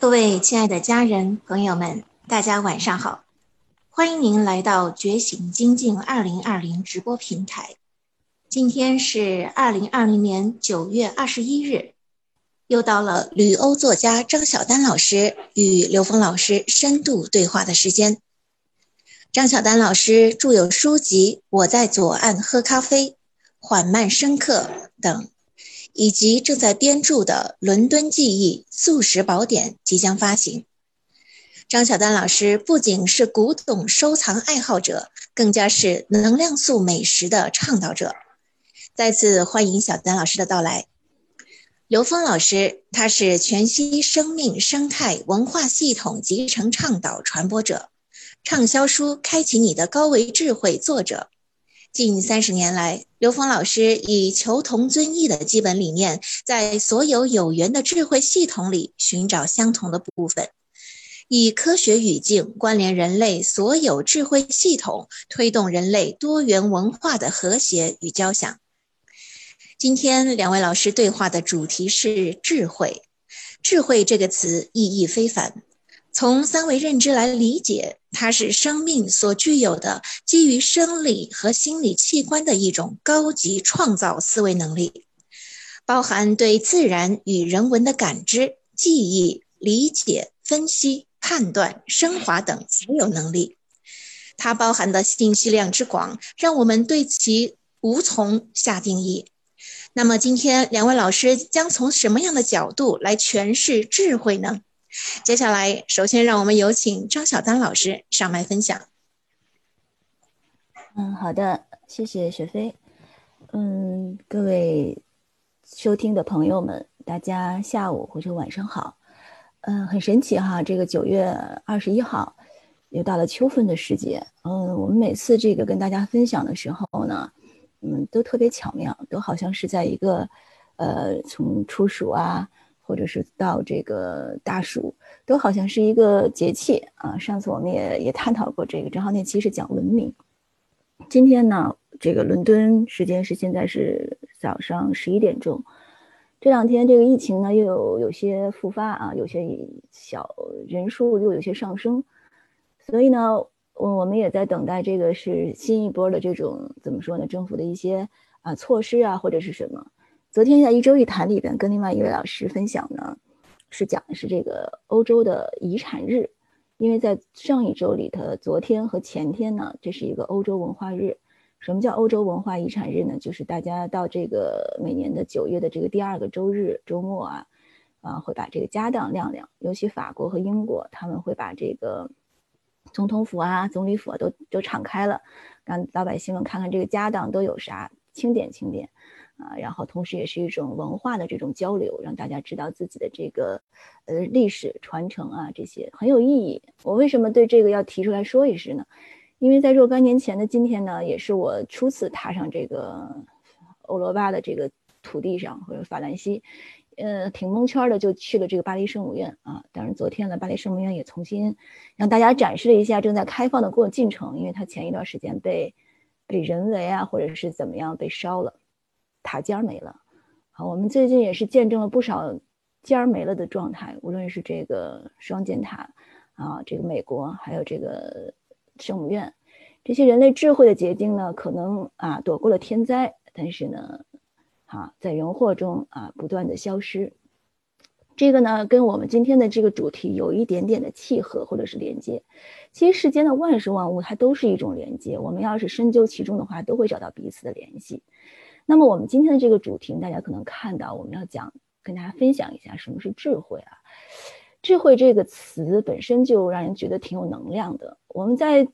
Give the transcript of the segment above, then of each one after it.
各位亲爱的家人朋友们，大家晚上好！欢迎您来到觉醒精进二零二零直播平台。今天是二零二零年九月二十一日，又到了旅欧作家张晓丹老师与刘峰老师深度对话的时间。张晓丹老师著有书籍《我在左岸喝咖啡》《缓慢深刻》等。以及正在编著的《伦敦记忆素食宝典》即将发行。张晓丹老师不仅是古董收藏爱好者，更加是能量素美食的倡导者。再次欢迎小丹老师的到来。刘峰老师，他是全息生命生态文化系统集成倡导传播者，畅销书《开启你的高维智慧》作者。近三十年来，刘峰老师以求同尊异的基本理念，在所有有缘的智慧系统里寻找相同的部分，以科学语境关联人类所有智慧系统，推动人类多元文化的和谐与交响。今天两位老师对话的主题是智慧，智慧这个词意义非凡。从三维认知来理解，它是生命所具有的基于生理和心理器官的一种高级创造思维能力，包含对自然与人文的感知、记忆、理解、分析、判断、升华等所有能力。它包含的信息量之广，让我们对其无从下定义。那么，今天两位老师将从什么样的角度来诠释智慧呢？接下来，首先让我们有请张晓丹老师上麦分享。嗯，好的，谢谢雪飞。嗯，各位收听的朋友们，大家下午或者晚上好。嗯，很神奇哈，这个九月二十一号又到了秋分的时节。嗯，我们每次这个跟大家分享的时候呢，嗯，都特别巧妙，都好像是在一个呃，从处暑啊。或者是到这个大暑，都好像是一个节气啊。上次我们也也探讨过这个，正好那期是讲文明。今天呢，这个伦敦时间是现在是早上十一点钟。这两天这个疫情呢又有有些复发啊，有些小人数又有些上升，所以呢，我我们也在等待这个是新一波的这种怎么说呢？政府的一些啊措施啊或者是什么。昨天在一周一谈里边，跟另外一位老师分享呢，是讲的是这个欧洲的遗产日，因为在上一周里头，昨天和前天呢，这是一个欧洲文化日。什么叫欧洲文化遗产日呢？就是大家到这个每年的九月的这个第二个周日周末啊，啊会把这个家当亮亮，尤其法国和英国，他们会把这个总统府啊、总理府啊都都敞开了，让老百姓们看看这个家当都有啥，清点清点。啊，然后同时也是一种文化的这种交流，让大家知道自己的这个呃历史传承啊，这些很有意义。我为什么对这个要提出来说一声呢？因为在若干年前的今天呢，也是我初次踏上这个欧罗巴的这个土地上，或者法兰西，呃，挺蒙圈的，就去了这个巴黎圣母院啊。当然，昨天呢，巴黎圣母院也重新让大家展示了一下正在开放的过进程，因为它前一段时间被被人为啊，或者是怎么样被烧了。塔尖没了，好，我们最近也是见证了不少尖儿没了的状态，无论是这个双尖塔啊，这个美国，还有这个圣母院，这些人类智慧的结晶呢，可能啊躲过了天灾，但是呢，啊在人祸中啊不断的消失，这个呢跟我们今天的这个主题有一点点的契合或者是连接。其实世间的万事万物它都是一种连接，我们要是深究其中的话，都会找到彼此的联系。那么我们今天的这个主题，大家可能看到，我们要讲跟大家分享一下什么是智慧啊。智慧这个词本身就让人觉得挺有能量的。我们在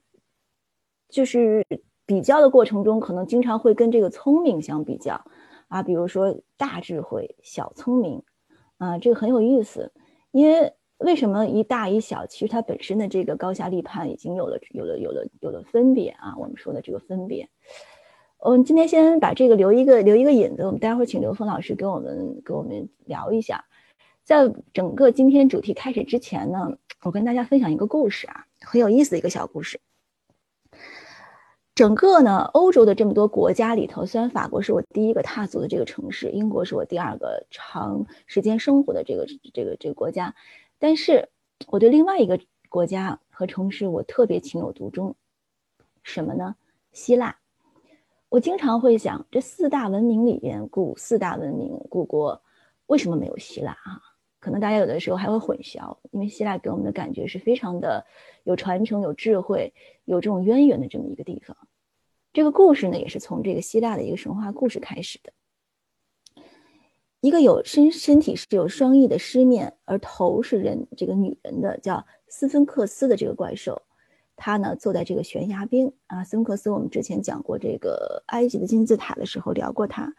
就是比较的过程中，可能经常会跟这个聪明相比较啊，比如说大智慧、小聪明啊，这个很有意思。因为为什么一大一小，其实它本身的这个高下立判已经有了有了有了有了分别啊。我们说的这个分别。我们今天先把这个留一个留一个引子，我们待会儿请刘峰老师给我们给我们聊一下。在整个今天主题开始之前呢，我跟大家分享一个故事啊，很有意思的一个小故事。整个呢，欧洲的这么多国家里头，虽然法国是我第一个踏足的这个城市，英国是我第二个长时间生活的这个这个这个国家，但是我对另外一个国家和城市我特别情有独钟，什么呢？希腊。我经常会想，这四大文明里边，古四大文明古国，为什么没有希腊啊？可能大家有的时候还会混淆，因为希腊给我们的感觉是非常的有传承、有智慧、有这种渊源的这么一个地方。这个故事呢，也是从这个希腊的一个神话故事开始的。一个有身身体是有双翼的狮面，而头是人这个女人的，叫斯芬克斯的这个怪兽。他呢坐在这个悬崖边啊，斯芬克斯我们之前讲过这个埃及的金字塔的时候聊过他。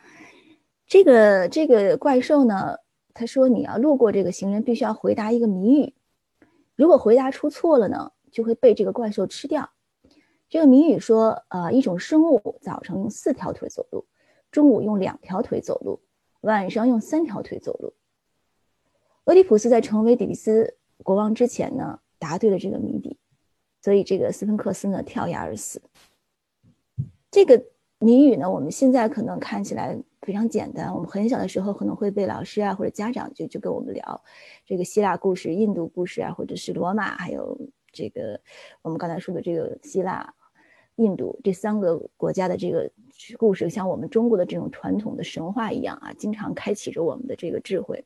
这个这个怪兽呢，他说你要路过这个行人，必须要回答一个谜语，如果回答出错了呢，就会被这个怪兽吃掉。这个谜语说，呃，一种生物早上用四条腿走路，中午用两条腿走路，晚上用三条腿走路。俄狄浦斯在成为底比斯国王之前呢，答对了这个谜底。所以这个斯芬克斯呢跳崖而死。这个谜语呢，我们现在可能看起来非常简单。我们很小的时候可能会被老师啊或者家长就就跟我们聊这个希腊故事、印度故事啊，或者是罗马，还有这个我们刚才说的这个希腊、印度这三个国家的这个故事，像我们中国的这种传统的神话一样啊，经常开启着我们的这个智慧。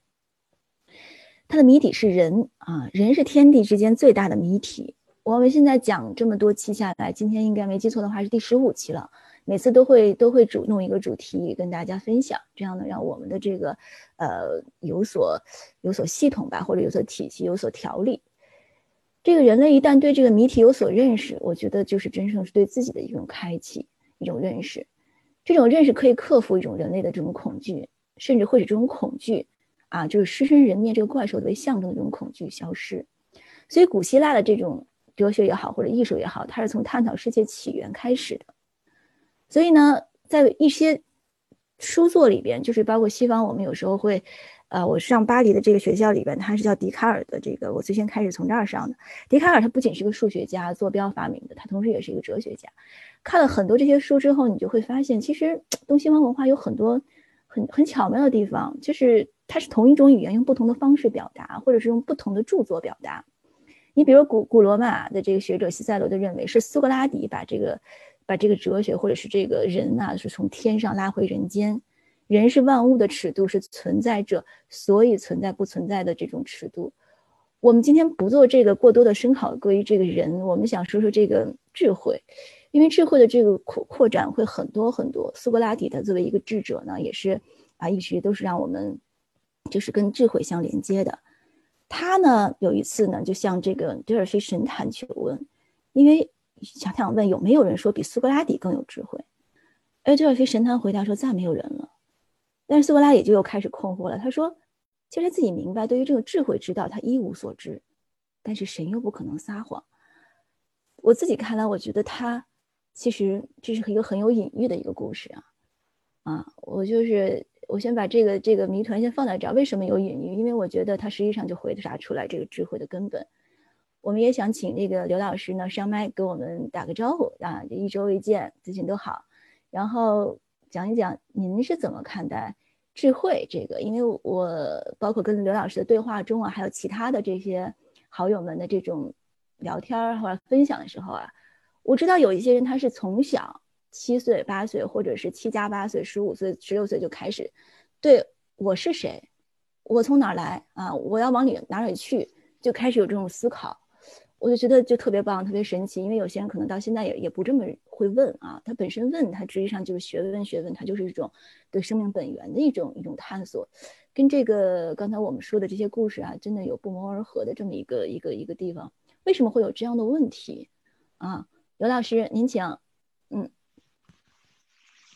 它的谜底是人啊，人是天地之间最大的谜题。我们现在讲这么多期下来，今天应该没记错的话是第十五期了。每次都会都会主弄一个主题跟大家分享，这样呢让我们的这个呃有所有所系统吧，或者有所体系、有所条理。这个人类一旦对这个谜题有所认识，我觉得就是真正是对自己的一种开启、一种认识。这种认识可以克服一种人类的这种恐惧，甚至会使这种恐惧啊，就是狮身人面这个怪兽为象征的这种恐惧消失。所以古希腊的这种。哲学也好，或者艺术也好，它是从探讨世界起源开始的。所以呢，在一些书作里边，就是包括西方，我们有时候会，呃，我上巴黎的这个学校里边，它是叫笛卡尔的这个，我最先开始从这儿上的。笛卡尔他不仅是个数学家，坐标发明的，他同时也是一个哲学家。看了很多这些书之后，你就会发现，其实东西方文化有很多很很巧妙的地方，就是它是同一种语言，用不同的方式表达，或者是用不同的著作表达。你比如古古罗马的这个学者西塞罗就认为是苏格拉底把这个把这个哲学或者是这个人呐是从天上拉回人间，人是万物的尺度，是存在着所以存在不存在的这种尺度。我们今天不做这个过多的深考关于这个人，我们想说说这个智慧，因为智慧的这个扩扩展会很多很多。苏格拉底他作为一个智者呢，也是啊一直都是让我们就是跟智慧相连接的。他呢有一次呢，就向这个德尔菲神坛求问，因为想想问有没有人说比苏格拉底更有智慧？而德尔菲神坛回答说再没有人了。但是苏格拉底就又开始困惑了，他说，其实他自己明白，对于这个智慧之道，他一无所知，但是神又不可能撒谎。我自己看来，我觉得他其实这是一个很有隐喻的一个故事啊，啊，我就是。我先把这个这个谜团先放在这儿，为什么有隐喻？因为我觉得它实际上就回答出来这个智慧的根本。我们也想请那个刘老师呢上麦给我们打个招呼啊，一周一见，最近都好。然后讲一讲您是怎么看待智慧这个？因为我包括跟刘老师的对话中啊，还有其他的这些好友们的这种聊天或者分享的时候啊，我知道有一些人他是从小。七岁、八岁，或者是七加八岁、十五岁、十六岁就开始，对我是谁，我从哪儿来啊？我要往里哪里去？就开始有这种思考，我就觉得就特别棒，特别神奇。因为有些人可能到现在也也不这么会问啊，他本身问他实际上就是学问，学问他就是一种对生命本源的一种一种探索，跟这个刚才我们说的这些故事啊，真的有不谋而合的这么一个一个一个地方。为什么会有这样的问题啊？刘老师，您请，嗯。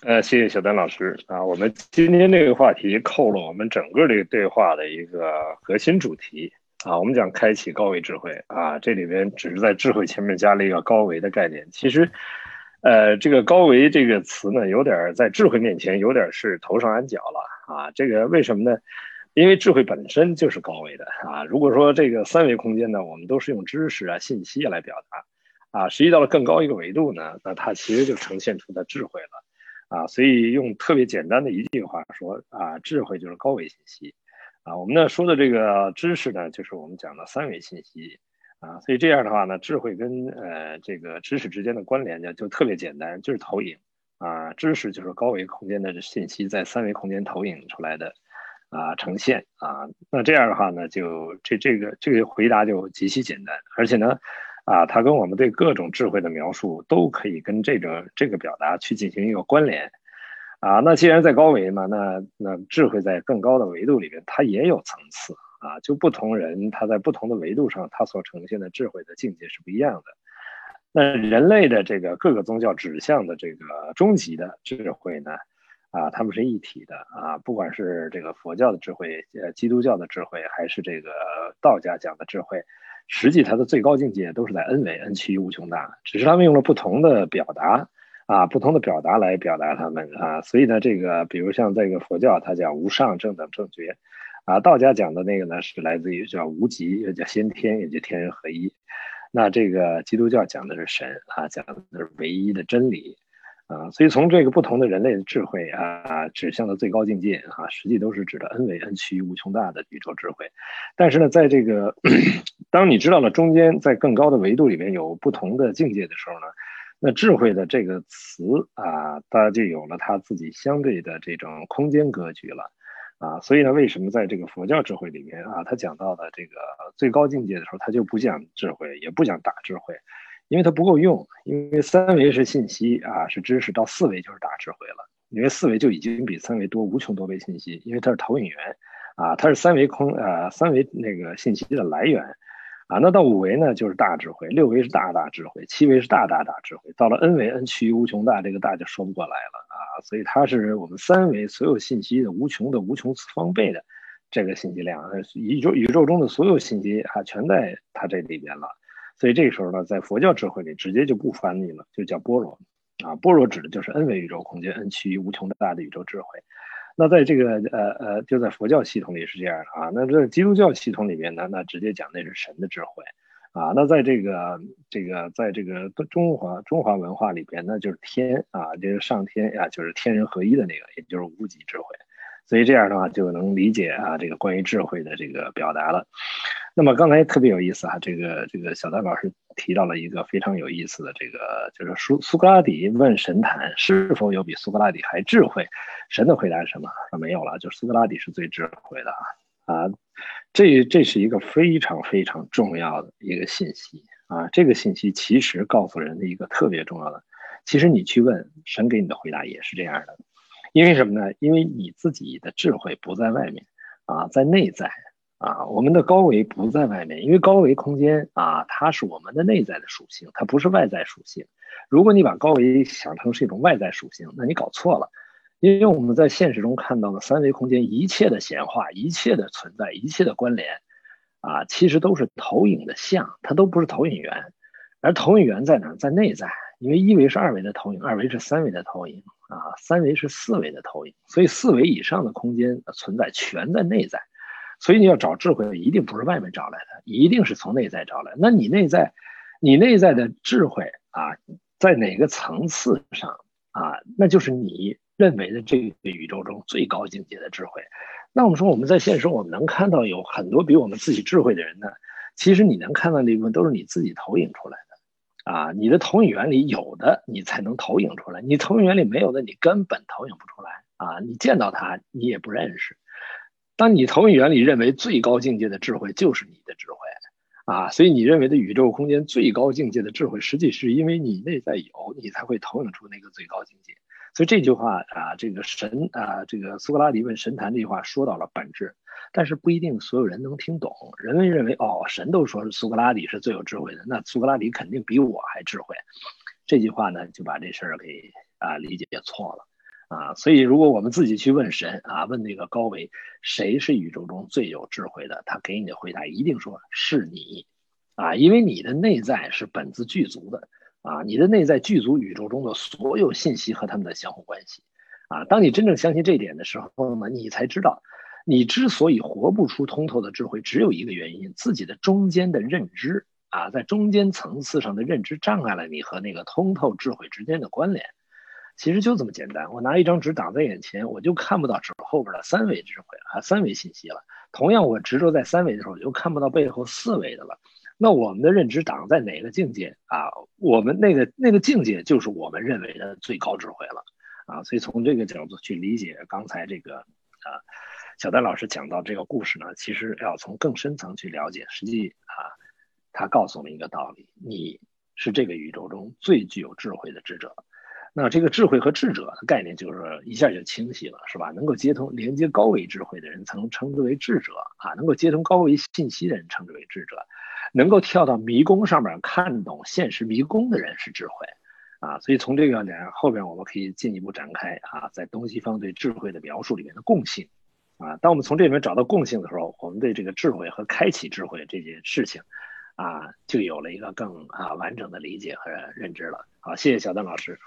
呃，谢谢小丹老师啊。我们今天这个话题扣了我们整个这个对话的一个核心主题啊。我们讲开启高维智慧啊，这里边只是在智慧前面加了一个高维的概念。其实，呃，这个高维这个词呢，有点在智慧面前有点是头上安脚了啊。这个为什么呢？因为智慧本身就是高维的啊。如果说这个三维空间呢，我们都是用知识啊、信息来表达啊，实际到了更高一个维度呢，那它其实就呈现出的智慧了。啊，所以用特别简单的一句话说啊，智慧就是高维信息，啊，我们呢说的这个知识呢，就是我们讲的三维信息。啊，所以这样的话呢，智慧跟呃这个知识之间的关联呢就特别简单，就是投影。啊，知识就是高维空间的信息在三维空间投影出来的啊呈现。啊，那这样的话呢，就这这个这个回答就极其简单，而且呢。啊，它跟我们对各种智慧的描述都可以跟这个这个表达去进行一个关联，啊，那既然在高维嘛，那那智慧在更高的维度里面，它也有层次啊，就不同人他在不同的维度上，他所呈现的智慧的境界是不一样的。那人类的这个各个宗教指向的这个终极的智慧呢，啊，他们是一体的啊，不管是这个佛教的智慧，呃，基督教的智慧，还是这个道家讲的智慧。实际它的最高境界都是在 n 维，n 趋于无穷大，只是他们用了不同的表达啊，不同的表达来表达他们啊。所以呢，这个比如像这个佛教，它讲无上正等正觉啊；道家讲的那个呢，是来自于叫无极，又叫先天，也叫天人合一。那这个基督教讲的是神啊，讲的是唯一的真理。啊，所以从这个不同的人类的智慧啊，指向的最高境界啊，实际都是指的 n 维 n 趋于无穷大的宇宙智慧。但是呢，在这个 当你知道了中间在更高的维度里面有不同的境界的时候呢，那智慧的这个词啊，它就有了它自己相对的这种空间格局了啊。所以呢，为什么在这个佛教智慧里面啊，他讲到的这个最高境界的时候，他就不讲智慧，也不讲大智慧。因为它不够用，因为三维是信息啊，是知识，到四维就是大智慧了。因为四维就已经比三维多无穷多倍信息，因为它是投影源啊，它是三维空呃三维那个信息的来源啊。那到五维呢，就是大智慧，六维是大大智慧，七维是大大大智慧，到了 n 维，n 趋于无穷大，这个大就说不过来了啊。所以它是我们三维所有信息的无穷的无穷次方倍的这个信息量，宇宙宇宙中的所有信息啊，全在它这里边了。所以这个时候呢，在佛教智慧里直接就不翻译了，就叫般若啊。般若指的就是 n 维宇宙空间，n 趋于无穷大的宇宙智慧。那在这个呃呃，就在佛教系统里是这样的啊。那这基督教系统里面呢，那直接讲那是神的智慧啊。那在这个这个在这个中华中华文化里边，那就是天啊，这个上天呀，就是天人合一的那个，也就是无极智慧。所以这样的话就能理解啊，这个关于智慧的这个表达了。那么刚才特别有意思啊，这个这个小丹老师提到了一个非常有意思的这个，就是苏苏格拉底问神坛是否有比苏格拉底还智慧，神的回答是什么？说没有了，就苏格拉底是最智慧的啊啊，这这是一个非常非常重要的一个信息啊，这个信息其实告诉人的一个特别重要的，其实你去问神给你的回答也是这样的。因为什么呢？因为你自己的智慧不在外面，啊，在内在，啊，我们的高维不在外面，因为高维空间啊，它是我们的内在的属性，它不是外在属性。如果你把高维想成是一种外在属性，那你搞错了。因为我们在现实中看到的三维空间一切的显化、一切的存在、一切的关联，啊，其实都是投影的像，它都不是投影源。而投影源在哪？在内在。因为一维是二维的投影，二维是三维的投影。啊，三维是四维的投影，所以四维以上的空间存在全在内在，所以你要找智慧，一定不是外面找来的，一定是从内在找来。那你内在，你内在的智慧啊，在哪个层次上啊？那就是你认为的这个宇宙中最高境界的智慧。那我们说我们在现实，我们能看到有很多比我们自己智慧的人呢，其实你能看到那部分都是你自己投影出来的。啊，你的投影原理有的，你才能投影出来；你投影原理没有的，你根本投影不出来。啊，你见到它，你也不认识。当你投影原理认为最高境界的智慧就是你的智慧，啊，所以你认为的宇宙空间最高境界的智慧，实际是因为你内在有，你才会投影出那个最高境界。所以这句话啊，这个神啊，这个苏格拉底问神坛这句话说到了本质。但是不一定所有人能听懂。人们认为，哦，神都说是苏格拉底是最有智慧的，那苏格拉底肯定比我还智慧。这句话呢，就把这事儿给啊理解错了啊。所以，如果我们自己去问神啊，问那个高维，谁是宇宙中最有智慧的？他给你的回答一定说是你啊，因为你的内在是本自具足的啊，你的内在具足宇宙中的所有信息和他们的相互关系啊。当你真正相信这点的时候呢，你才知道。你之所以活不出通透的智慧，只有一个原因：自己的中间的认知啊，在中间层次上的认知障碍了你和那个通透智慧之间的关联。其实就这么简单，我拿一张纸挡在眼前，我就看不到纸后边的三维智慧啊，三维信息了。同样，我执着在三维的时候，我就看不到背后四维的了。那我们的认知挡在哪个境界啊？我们那个那个境界就是我们认为的最高智慧了啊！所以从这个角度去理解刚才这个啊，小丹老师讲到这个故事呢，其实要从更深层去了解。实际啊，他告诉我们一个道理：你是这个宇宙中最具有智慧的智者。那这个智慧和智者的概念就是一下就清晰了，是吧？能够接通、连接高维智慧的人，才能称之为智者啊；能够接通高维信息的人，称之为智者。能够跳到迷宫上面看懂现实迷宫的人是智慧，啊，所以从这个点后边我们可以进一步展开啊，在东西方对智慧的描述里面的共性，啊，当我们从这里面找到共性的时候，我们对这个智慧和开启智慧这件事情，啊，就有了一个更啊完整的理解和认知了。好，谢谢小邓老师。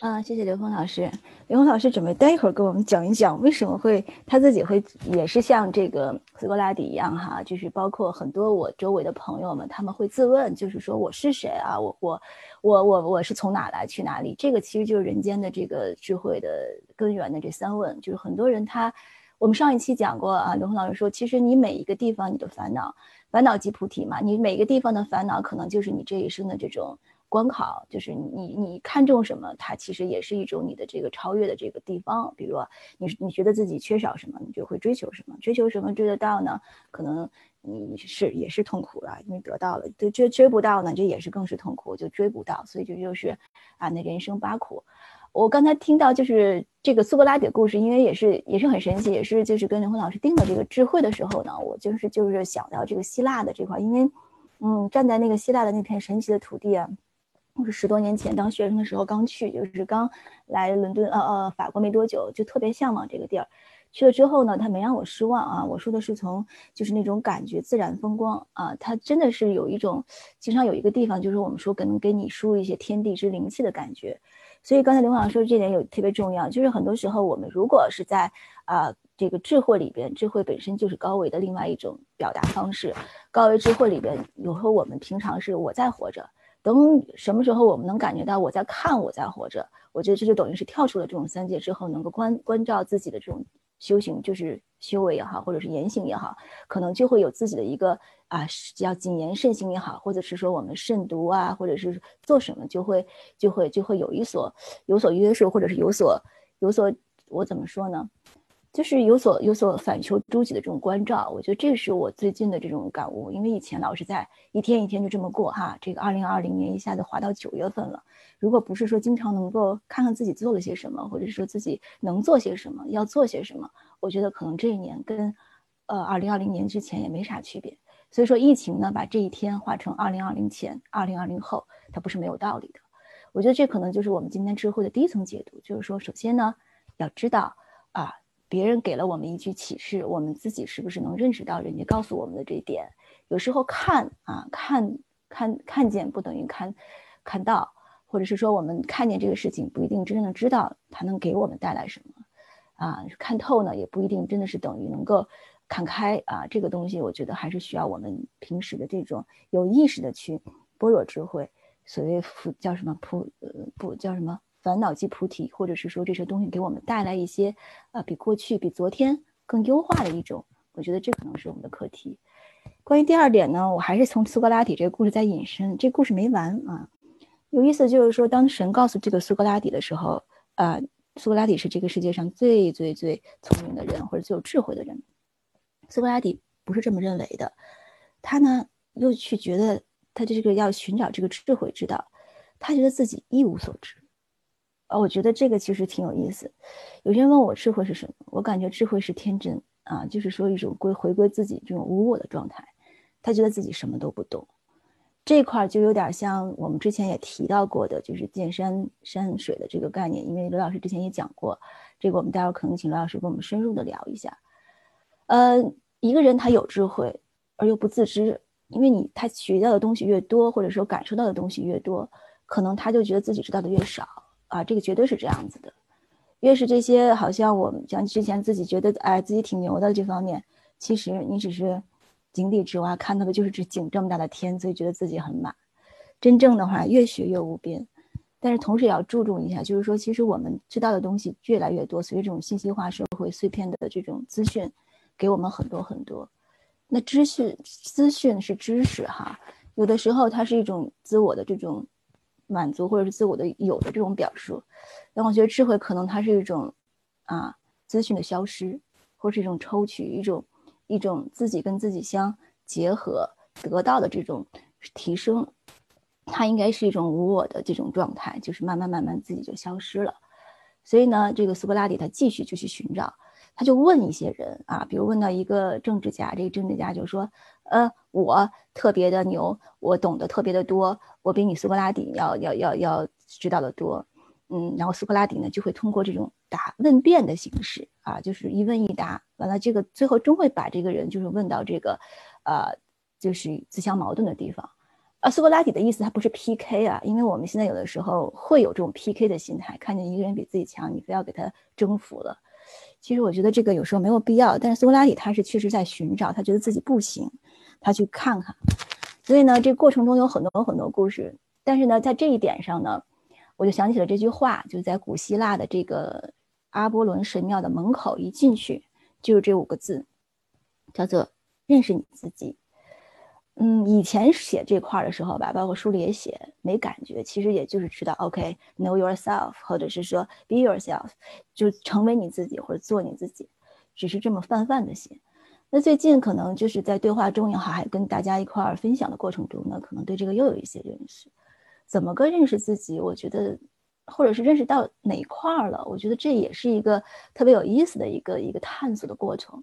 啊，谢谢刘峰老师。刘峰老师准备待一会儿给我们讲一讲，为什么会他自己会也是像这个苏格拉底一样哈，就是包括很多我周围的朋友们，他们会自问，就是说我是谁啊？我我我我我是从哪来去哪里？这个其实就是人间的这个智慧的根源的这三问，就是很多人他，我们上一期讲过啊，刘峰老师说，其实你每一个地方你的烦恼，烦恼即菩提嘛，你每个地方的烦恼可能就是你这一生的这种。关考就是你你看重什么，它其实也是一种你的这个超越的这个地方。比如你你觉得自己缺少什么，你就会追求什么，追求什么追得到呢？可能你是也是痛苦了，因为得到了，追追追不到呢，这也是更是痛苦，就追不到。所以这就是啊，那人生八苦。我刚才听到就是这个苏格拉底的故事，因为也是也是很神奇，也是就是跟刘峰老师定的这个智慧的时候呢，我就是就是想到这个希腊的这块，因为嗯，站在那个希腊的那片神奇的土地啊。是十多年前当学生的时候刚去，就是刚来伦敦，呃呃，法国没多久，就特别向往这个地儿。去了之后呢，他没让我失望啊。我说的是从就是那种感觉，自然风光啊，它真的是有一种，经常有一个地方，就是我们说可能给你输入一些天地之灵气的感觉。所以刚才刘老师说这点有特别重要，就是很多时候我们如果是在啊这个智慧里边，智慧本身就是高维的另外一种表达方式。高维智慧里边，有时候我们平常是我在活着。等什么时候我们能感觉到我在看我在活着？我觉得这就等于是跳出了这种三界之后，能够关关照自己的这种修行，就是修为也好，或者是言行也好，可能就会有自己的一个啊，要谨言慎行也好，或者是说我们慎独啊，或者是做什么就会就会就会有一所有所约束，或者是有所有所我怎么说呢？就是有所有所反求诸己的这种关照，我觉得这是我最近的这种感悟。因为以前老是在一天一天就这么过哈，这个二零二零年一下子滑到九月份了。如果不是说经常能够看看自己做了些什么，或者说自己能做些什么，要做些什么，我觉得可能这一年跟呃二零二零年之前也没啥区别。所以说疫情呢，把这一天化成二零二零前、二零二零后，它不是没有道理的。我觉得这可能就是我们今天智慧的第一层解读，就是说，首先呢，要知道。别人给了我们一句启示，我们自己是不是能认识到人家告诉我们的这一点？有时候看啊，看看看见不等于看看到，或者是说我们看见这个事情不一定真正的知道它能给我们带来什么啊？看透呢也不一定真的是等于能够看开啊。这个东西我觉得还是需要我们平时的这种有意识的去般若智慧，所谓叫什么普呃不叫什么？烦恼即菩提，或者是说这些东西给我们带来一些，呃，比过去、比昨天更优化的一种，我觉得这可能是我们的课题。关于第二点呢，我还是从苏格拉底这个故事在引申，这故事没完啊。有意思就是说，当神告诉这个苏格拉底的时候，啊，苏格拉底是这个世界上最最最聪明的人，或者最有智慧的人。苏格拉底不是这么认为的，他呢又去觉得他这个要寻找这个智慧之道，他觉得自己一无所知。啊，我觉得这个其实挺有意思。有些人问我智慧是什么，我感觉智慧是天真啊，就是说一种归回归自己这种无我的状态。他觉得自己什么都不懂，这块就有点像我们之前也提到过的，就是见山山水的这个概念。因为刘老师之前也讲过，这个我们待会儿可能请刘老师跟我们深入的聊一下。呃，一个人他有智慧而又不自知，因为你他学到的东西越多，或者说感受到的东西越多，可能他就觉得自己知道的越少。啊，这个绝对是这样子的。越是这些，好像我们像之前自己觉得，哎，自己挺牛的这方面，其实你只是井底之蛙，看到的就是这井这么大的天，所以觉得自己很满。真正的话，越学越无边。但是同时也要注重一下，就是说，其实我们知道的东西越来越多，随着这种信息化社会碎片的这种资讯给我们很多很多。那知识资讯是知识哈，有的时候它是一种自我的这种满足，或者是自我的有的这种表述。但我觉得智慧可能它是一种啊资讯的消失，或是一种抽取，一种一种自己跟自己相结合得到的这种提升。它应该是一种无我的这种状态，就是慢慢慢慢自己就消失了。所以呢，这个苏格拉底他继续就去寻找，他就问一些人啊，比如问到一个政治家，这个政治家就说：“呃，我特别的牛，我懂得特别的多，我比你苏格拉底要要要要知道的多。”嗯，然后苏格拉底呢就会通过这种答问辩的形式啊，就是一问一答，完了这个最后终会把这个人就是问到这个，呃，就是自相矛盾的地方。啊，苏格拉底的意思他不是 PK 啊，因为我们现在有的时候会有这种 PK 的心态，看见一个人比自己强，你非要给他征服了。其实我觉得这个有时候没有必要。但是苏格拉底他是确实在寻找，他觉得自己不行，他去看看。所以呢，这过程中有很多很多故事。但是呢，在这一点上呢，我就想起了这句话，就在古希腊的这个阿波伦神庙的门口一进去，就是这五个字，叫做认识你自己。嗯，以前写这块的时候吧，包括书里也写，没感觉。其实也就是知道，OK，know yourself，或者是说 be yourself，就成为你自己或者做你自己，只是这么泛泛的写。那最近可能就是在对话中也好，还跟大家一块儿分享的过程中呢，可能对这个又有一些认识。怎么个认识自己？我觉得，或者是认识到哪一块了？我觉得这也是一个特别有意思的一个一个探索的过程。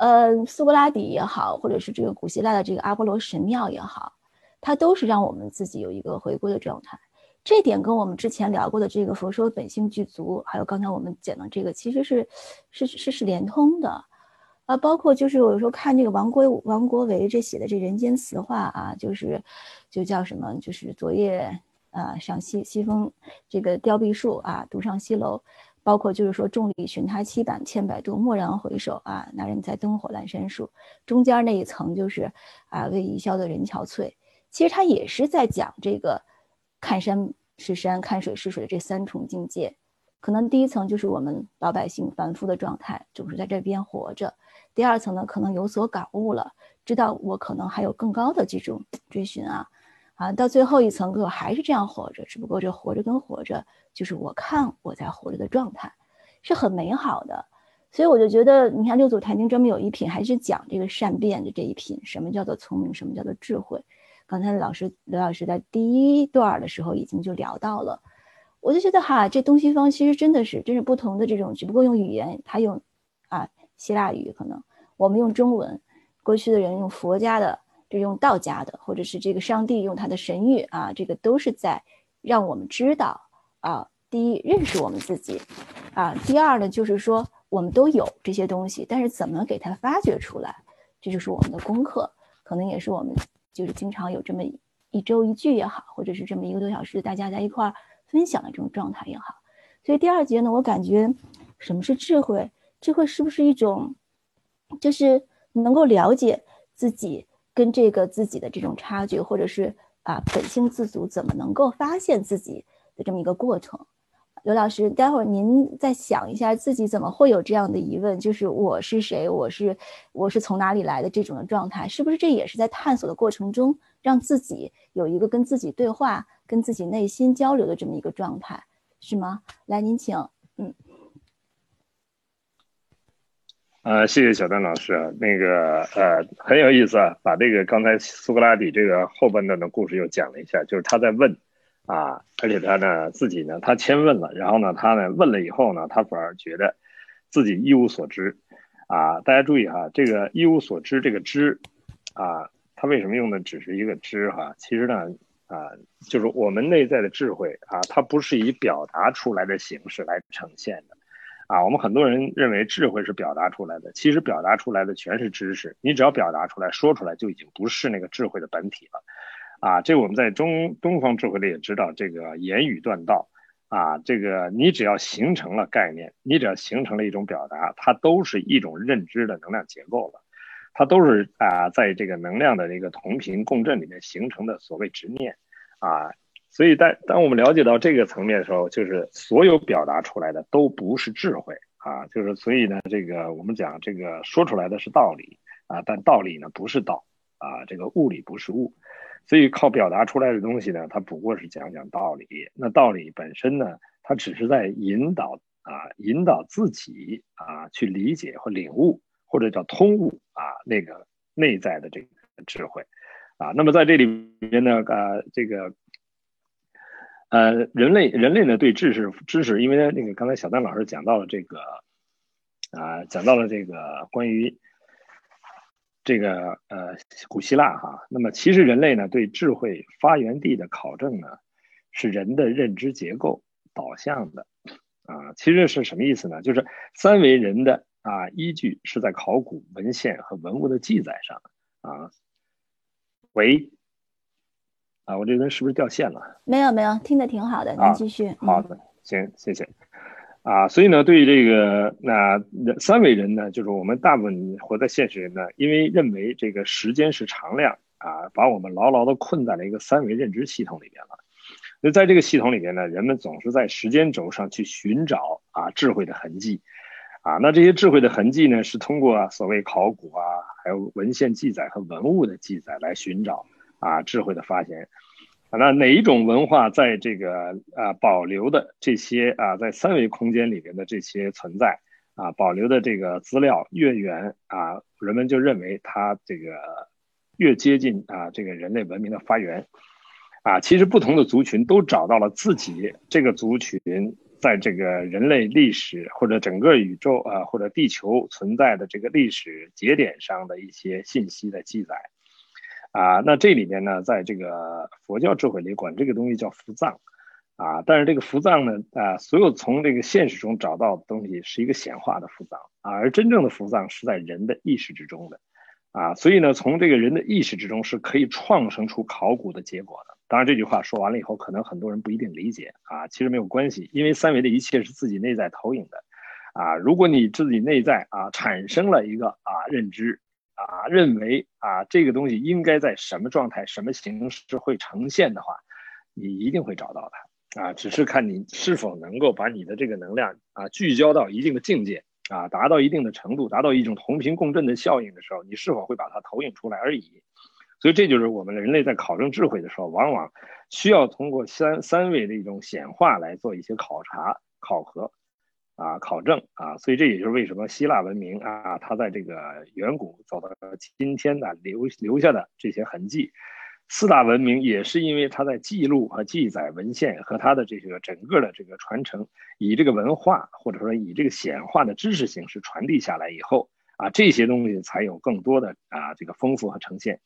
呃，苏格拉底也好，或者是这个古希腊的这个阿波罗神庙也好，它都是让我们自己有一个回归的状态。这点跟我们之前聊过的这个佛说本性具足，还有刚才我们讲的这个，其实是是是是连通的。啊，包括就是我有时候看这个王国王国维这写的这人间词话啊，就是就叫什么，就是昨夜啊赏西西风这个凋碧树啊，独上西楼。包括就是说，众里寻他千百千百度，蓦然回首啊，那人在灯火阑珊处。中间那一层就是啊，为伊消的人憔悴。其实他也是在讲这个看山是山，看水是水这三重境界。可能第一层就是我们老百姓凡夫的状态，总是在这边活着。第二层呢，可能有所感悟了，知道我可能还有更高的这种追寻啊。啊，到最后一层，我还是这样活着，只不过这活着跟活着，就是我看我在活着的状态，是很美好的。所以我就觉得，你看六祖坛经专门有一品，还是讲这个善变的这一品，什么叫做聪明，什么叫做智慧。刚才老师刘老师在第一段的时候已经就聊到了，我就觉得哈，这东西方其实真的是，真是不同的这种，只不过用语言，他用啊希腊语，可能我们用中文，过去的人用佛家的。就用道家的，或者是这个上帝用他的神谕啊，这个都是在让我们知道啊，第一认识我们自己啊，第二呢就是说我们都有这些东西，但是怎么给它发掘出来，这就是我们的功课，可能也是我们就是经常有这么一周一句也好，或者是这么一个多小时大家在一块儿分享的这种状态也好，所以第二节呢，我感觉什么是智慧？智慧是不是一种就是能够了解自己？跟这个自己的这种差距，或者是啊本性自足，怎么能够发现自己的这么一个过程？刘老师，待会儿您再想一下，自己怎么会有这样的疑问？就是我是谁？我是我是从哪里来的这种的状态？是不是这也是在探索的过程中，让自己有一个跟自己对话、跟自己内心交流的这么一个状态，是吗？来，您请。嗯。啊，谢谢小丹老师，那个呃很有意思啊，把这个刚才苏格拉底这个后半段的故事又讲了一下，就是他在问啊，而且他呢自己呢他先问了，然后呢他呢问了以后呢，他反而觉得自己一无所知啊。大家注意哈，这个一无所知这个知啊，他为什么用的只是一个知哈？其实呢啊，就是我们内在的智慧啊，它不是以表达出来的形式来呈现的。啊，我们很多人认为智慧是表达出来的，其实表达出来的全是知识。你只要表达出来说出来，就已经不是那个智慧的本体了。啊，这我们在中东方智慧里也知道，这个言语断道。啊，这个你只要形成了概念，你只要形成了一种表达，它都是一种认知的能量结构了，它都是啊，在这个能量的这个同频共振里面形成的所谓执念。啊。所以，当当我们了解到这个层面的时候，就是所有表达出来的都不是智慧啊，就是所以呢，这个我们讲这个说出来的是道理啊，但道理呢不是道啊，这个物理不是物，所以靠表达出来的东西呢，它不过是讲讲道理。那道理本身呢，它只是在引导啊，引导自己啊去理解或领悟，或者叫通悟啊那个内在的这个智慧啊。那么在这里面呢，呃，这个。呃，人类人类呢对知识知识，因为那个刚才小丹老师讲到了这个，啊，讲到了这个关于这个呃古希腊哈，那么其实人类呢对智慧发源地的考证呢，是人的认知结构导向的，啊，其实是什么意思呢？就是三维人的啊依据是在考古文献和文物的记载上啊，为。啊，我这边是不是掉线了？没有没有，听得挺好的，您继续。好的，行，谢谢。啊，所以呢，对于这个那三维人呢，就是我们大部分活在现实人呢，因为认为这个时间是常量啊，把我们牢牢的困在了一个三维认知系统里面了。那在这个系统里面呢，人们总是在时间轴上去寻找啊智慧的痕迹啊。那这些智慧的痕迹呢，是通过所谓考古啊，还有文献记载和文物的记载来寻找。啊，智慧的发现，啊，那哪一种文化在这个啊保留的这些啊在三维空间里边的这些存在啊保留的这个资料越远啊，人们就认为它这个越接近啊这个人类文明的发源啊。其实不同的族群都找到了自己这个族群在这个人类历史或者整个宇宙啊或者地球存在的这个历史节点上的一些信息的记载。啊，那这里面呢，在这个佛教智慧里管这个东西叫福藏，啊，但是这个福藏呢，啊，所有从这个现实中找到的东西是一个显化的福藏，啊，而真正的福藏是在人的意识之中的，啊，所以呢，从这个人的意识之中是可以创生出考古的结果的。当然，这句话说完了以后，可能很多人不一定理解，啊，其实没有关系，因为三维的一切是自己内在投影的，啊，如果你自己内在啊产生了一个啊认知。啊，认为啊，这个东西应该在什么状态、什么形式会呈现的话，你一定会找到它啊。只是看你是否能够把你的这个能量啊聚焦到一定的境界啊，达到一定的程度，达到一种同频共振的效应的时候，你是否会把它投影出来而已。所以这就是我们人类在考证智慧的时候，往往需要通过三三维的一种显化来做一些考察、考核。啊，考证啊，所以这也就是为什么希腊文明啊，它在这个远古走到今天的留留下的这些痕迹，四大文明也是因为它在记录和记载文献和它的这个整个的这个传承，以这个文化或者说以这个显化的知识形式传递下来以后啊，这些东西才有更多的啊这个丰富和呈现，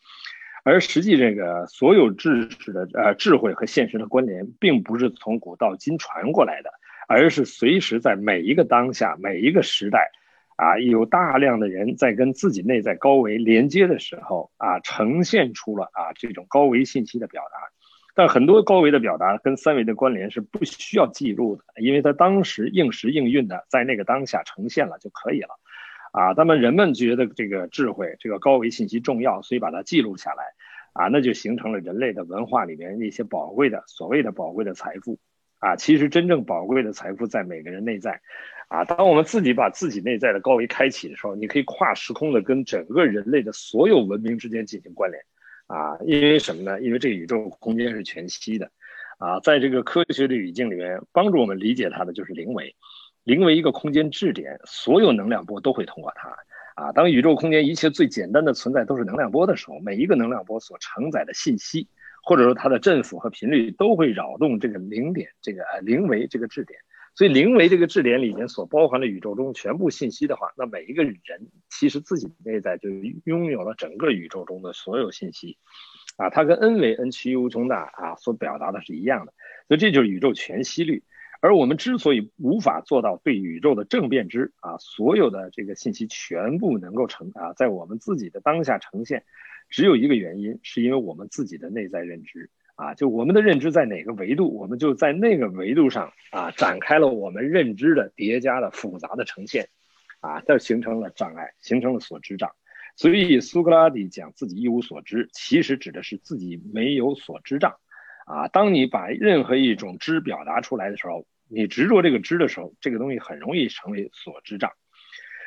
而实际这个所有知识的呃智慧和现实的关联，并不是从古到今传过来的。而是随时在每一个当下、每一个时代，啊，有大量的人在跟自己内在高维连接的时候，啊，呈现出了啊这种高维信息的表达。但很多高维的表达跟三维的关联是不需要记录的，因为它当时应时应运的在那个当下呈现了就可以了。啊，那么人们觉得这个智慧、这个高维信息重要，所以把它记录下来，啊，那就形成了人类的文化里面那些宝贵的所谓的宝贵的财富。啊，其实真正宝贵的财富在每个人内在，啊，当我们自己把自己内在的高维开启的时候，你可以跨时空的跟整个人类的所有文明之间进行关联，啊，因为什么呢？因为这个宇宙空间是全息的，啊，在这个科学的语境里面，帮助我们理解它的就是零维，零维一个空间质点，所有能量波都会通过它，啊，当宇宙空间一切最简单的存在都是能量波的时候，每一个能量波所承载的信息。或者说它的振幅和频率都会扰动这个零点，这个零维这个质点，所以零维这个质点里面所包含的宇宙中全部信息的话，那每一个人其实自己内在就拥有了整个宇宙中的所有信息，啊，它跟 n 维 n 趋于无穷大啊所表达的是一样的，所以这就是宇宙全息率。而我们之所以无法做到对宇宙的正变知啊，所有的这个信息全部能够呈啊，在我们自己的当下呈现。只有一个原因，是因为我们自己的内在认知啊，就我们的认知在哪个维度，我们就在那个维度上啊，展开了我们认知的叠加的复杂的呈现，啊，这形成了障碍，形成了所知障。所以苏格拉底讲自己一无所知，其实指的是自己没有所知障。啊，当你把任何一种知表达出来的时候，你执着这个知的时候，这个东西很容易成为所知障。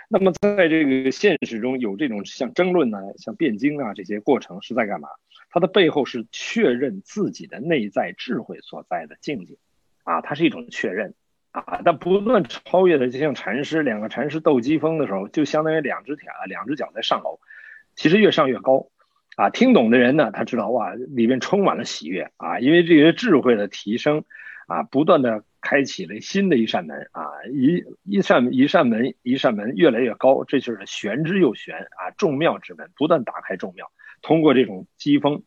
那么在这个现实中有这种像争论呢、像辩经啊这些过程是在干嘛？它的背后是确认自己的内在智慧所在的境界，啊，它是一种确认，啊，但不断超越的，就像禅师两个禅师斗机锋的时候，就相当于两只脚两只脚在上楼，其实越上越高，啊，听懂的人呢，他知道哇，里面充满了喜悦啊，因为这些智慧的提升，啊，不断的。开启了新的一扇门啊，一一扇一扇门一扇门越来越高，这就是玄之又玄啊，众妙之门，不断打开众妙。通过这种机锋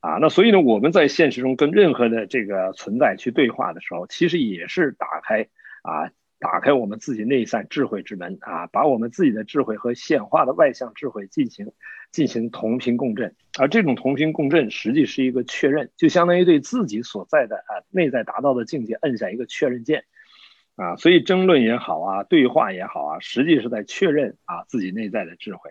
啊，那所以呢，我们在现实中跟任何的这个存在去对话的时候，其实也是打开啊，打开我们自己内在智慧之门啊，把我们自己的智慧和显化的外向智慧进行。进行同频共振，而这种同频共振实际是一个确认，就相当于对自己所在的啊内在达到的境界摁下一个确认键，啊，所以争论也好啊，对话也好啊，实际是在确认啊自己内在的智慧。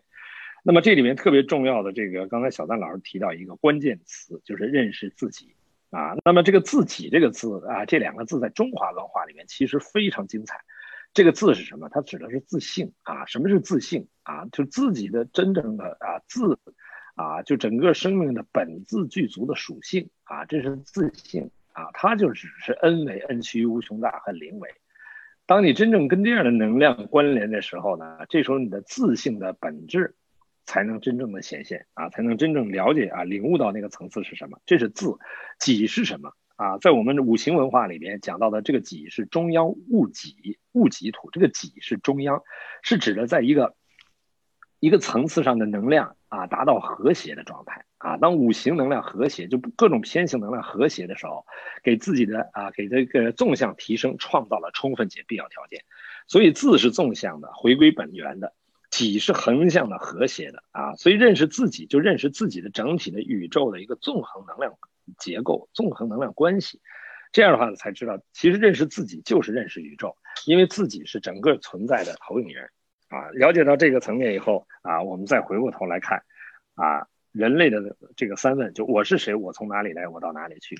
那么这里面特别重要的这个，刚才小丹老师提到一个关键词，就是认识自己啊。那么这个“自己”这个字啊，这两个字在中华文化里面其实非常精彩。这个字是什么？它指的是自信啊。什么是自信啊？就自己的真正的啊自啊，就整个生命的本自具足的属性啊，这是自信啊。它就只是 N 为 N 趋于无穷大和零为。当你真正跟这样的能量关联的时候呢，这时候你的自信的本质才能真正的显现啊，才能真正了解啊，领悟到那个层次是什么。这是自己是什么？啊，在我们的五行文化里面讲到的这个己是中央戊己戊己土，这个己是中央，是指的在一个一个层次上的能量啊达到和谐的状态啊。当五行能量和谐，就各种偏性能量和谐的时候，给自己的啊给这个纵向提升创造了充分且必要条件。所以字是纵向的，回归本源的；己是横向的，和谐的啊。所以认识自己，就认识自己的整体的宇宙的一个纵横能量。结构纵横能量关系，这样的话呢，才知道其实认识自己就是认识宇宙，因为自己是整个存在的投影人啊。了解到这个层面以后啊，我们再回过头来看啊，人类的这个三问，就我是谁，我从哪里来，我到哪里去。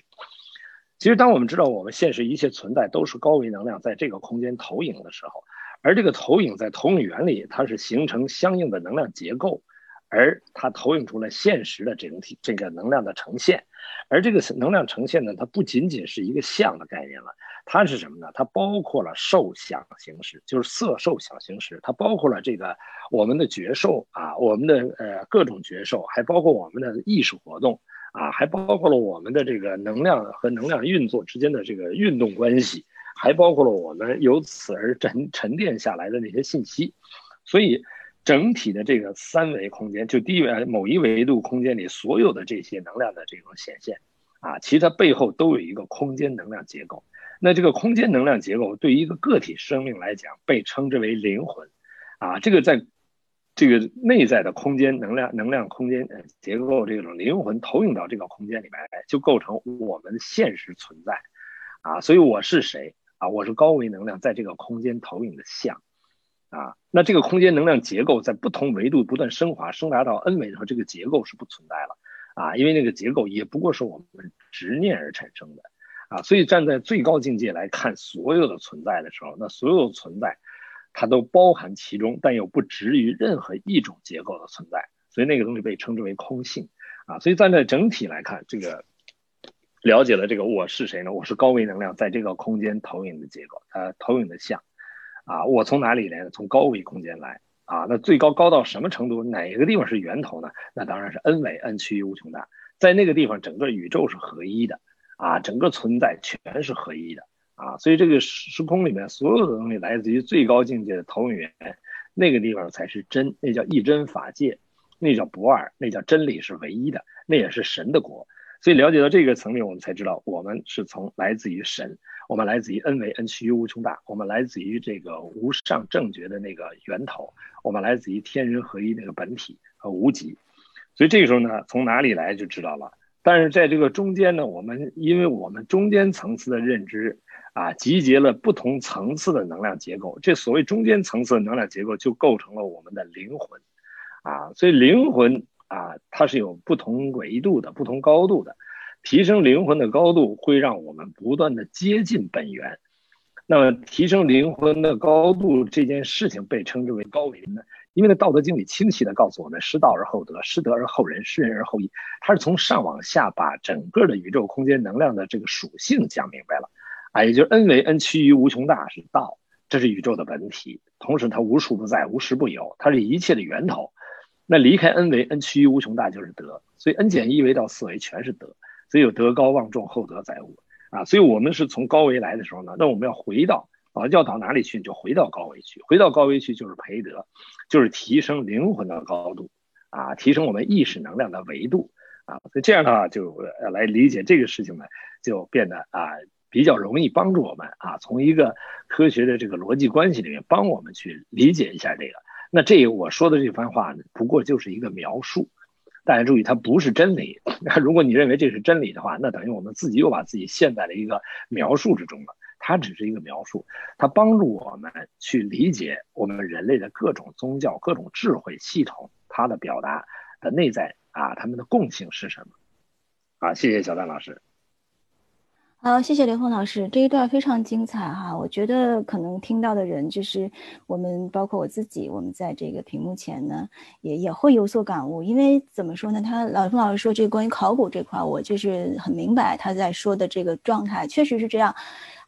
其实，当我们知道我们现实一切存在都是高维能量在这个空间投影的时候，而这个投影在投影原理，它是形成相应的能量结构。而它投影出了现实的整体这个能量的呈现，而这个能量呈现呢，它不仅仅是一个像的概念了，它是什么呢？它包括了受想行识，就是色受想行识，它包括了这个我们的觉受啊，我们的呃各种觉受，还包括我们的意识活动啊，还包括了我们的这个能量和能量运作之间的这个运动关系，还包括了我们由此而沉沉淀下来的那些信息，所以。整体的这个三维空间，就低维某一维度空间里所有的这些能量的这种显现，啊，其实它背后都有一个空间能量结构。那这个空间能量结构对于一个个体生命来讲，被称之为灵魂，啊，这个在这个内在的空间能量能量空间结构这种灵魂投影到这个空间里面，就构成我们现实存在，啊，所以我是谁啊？我是高维能量在这个空间投影的像。啊，那这个空间能量结构在不同维度不断升华，升达到 n 维的时候，这个结构是不存在了啊，因为那个结构也不过是我们执念而产生的啊，所以站在最高境界来看所有的存在的时候，那所有的存在它都包含其中，但又不止于任何一种结构的存在，所以那个东西被称之为空性啊，所以站在整体来看，这个了解了这个我是谁呢？我是高维能量在这个空间投影的结构，呃，投影的像。啊，我从哪里来呢？从高维空间来啊！那最高高到什么程度？哪个地方是源头呢？那当然是 n 维 n 趋于无穷大，在那个地方，整个宇宙是合一的啊，整个存在全是合一的啊！所以这个时空里面所有的东西来自于最高境界的投影源，那个地方才是真，那叫一真法界，那叫不二，那叫真理是唯一的，那也是神的国。所以了解到这个层面，我们才知道我们是从来自于神。我们来自于 n 为 n 趋于无穷大，我们来自于这个无上正觉的那个源头，我们来自于天人合一那个本体和无极，所以这个时候呢，从哪里来就知道了。但是在这个中间呢，我们因为我们中间层次的认知啊，集结了不同层次的能量结构，这所谓中间层次的能量结构就构成了我们的灵魂啊，所以灵魂啊，它是有不同维度的、不同高度的。提升灵魂的高度，会让我们不断的接近本源，那么提升灵魂的高度这件事情被称之为高维呢？因为呢，《道德经》里清晰的告诉我们：失道而后德，失德而后仁，失仁而后义。它是从上往下把整个的宇宙空间能量的这个属性讲明白了。啊，也就是 n 为 n 趋于无穷大是道，这是宇宙的本体，同时它无处不在，无时不有，它是一切的源头。那离开 n 为 n 趋于无穷大就是德，所以 n 减一维到四维全是德，所以有德高望重，厚德载物。啊，所以我们是从高维来的时候呢，那我们要回到啊，要到哪里去？就回到高维去，回到高维去就是培德，就是提升灵魂的高度，啊，提升我们意识能量的维度，啊，所以这样的话就来理解这个事情呢，就变得啊比较容易帮助我们啊，从一个科学的这个逻辑关系里面帮我们去理解一下这个。那这我说的这番话呢，不过就是一个描述。大家注意，它不是真理。如果你认为这是真理的话，那等于我们自己又把自己陷在了一个描述之中了。它只是一个描述，它帮助我们去理解我们人类的各种宗教、各种智慧系统，它的表达的内在啊，它们的共性是什么？啊，谢谢小丹老师。好，谢谢刘峰老师，这一段非常精彩哈。我觉得可能听到的人就是我们，包括我自己，我们在这个屏幕前呢，也也会有所感悟。因为怎么说呢？他老峰老师说这关于考古这块，我就是很明白他在说的这个状态，确实是这样。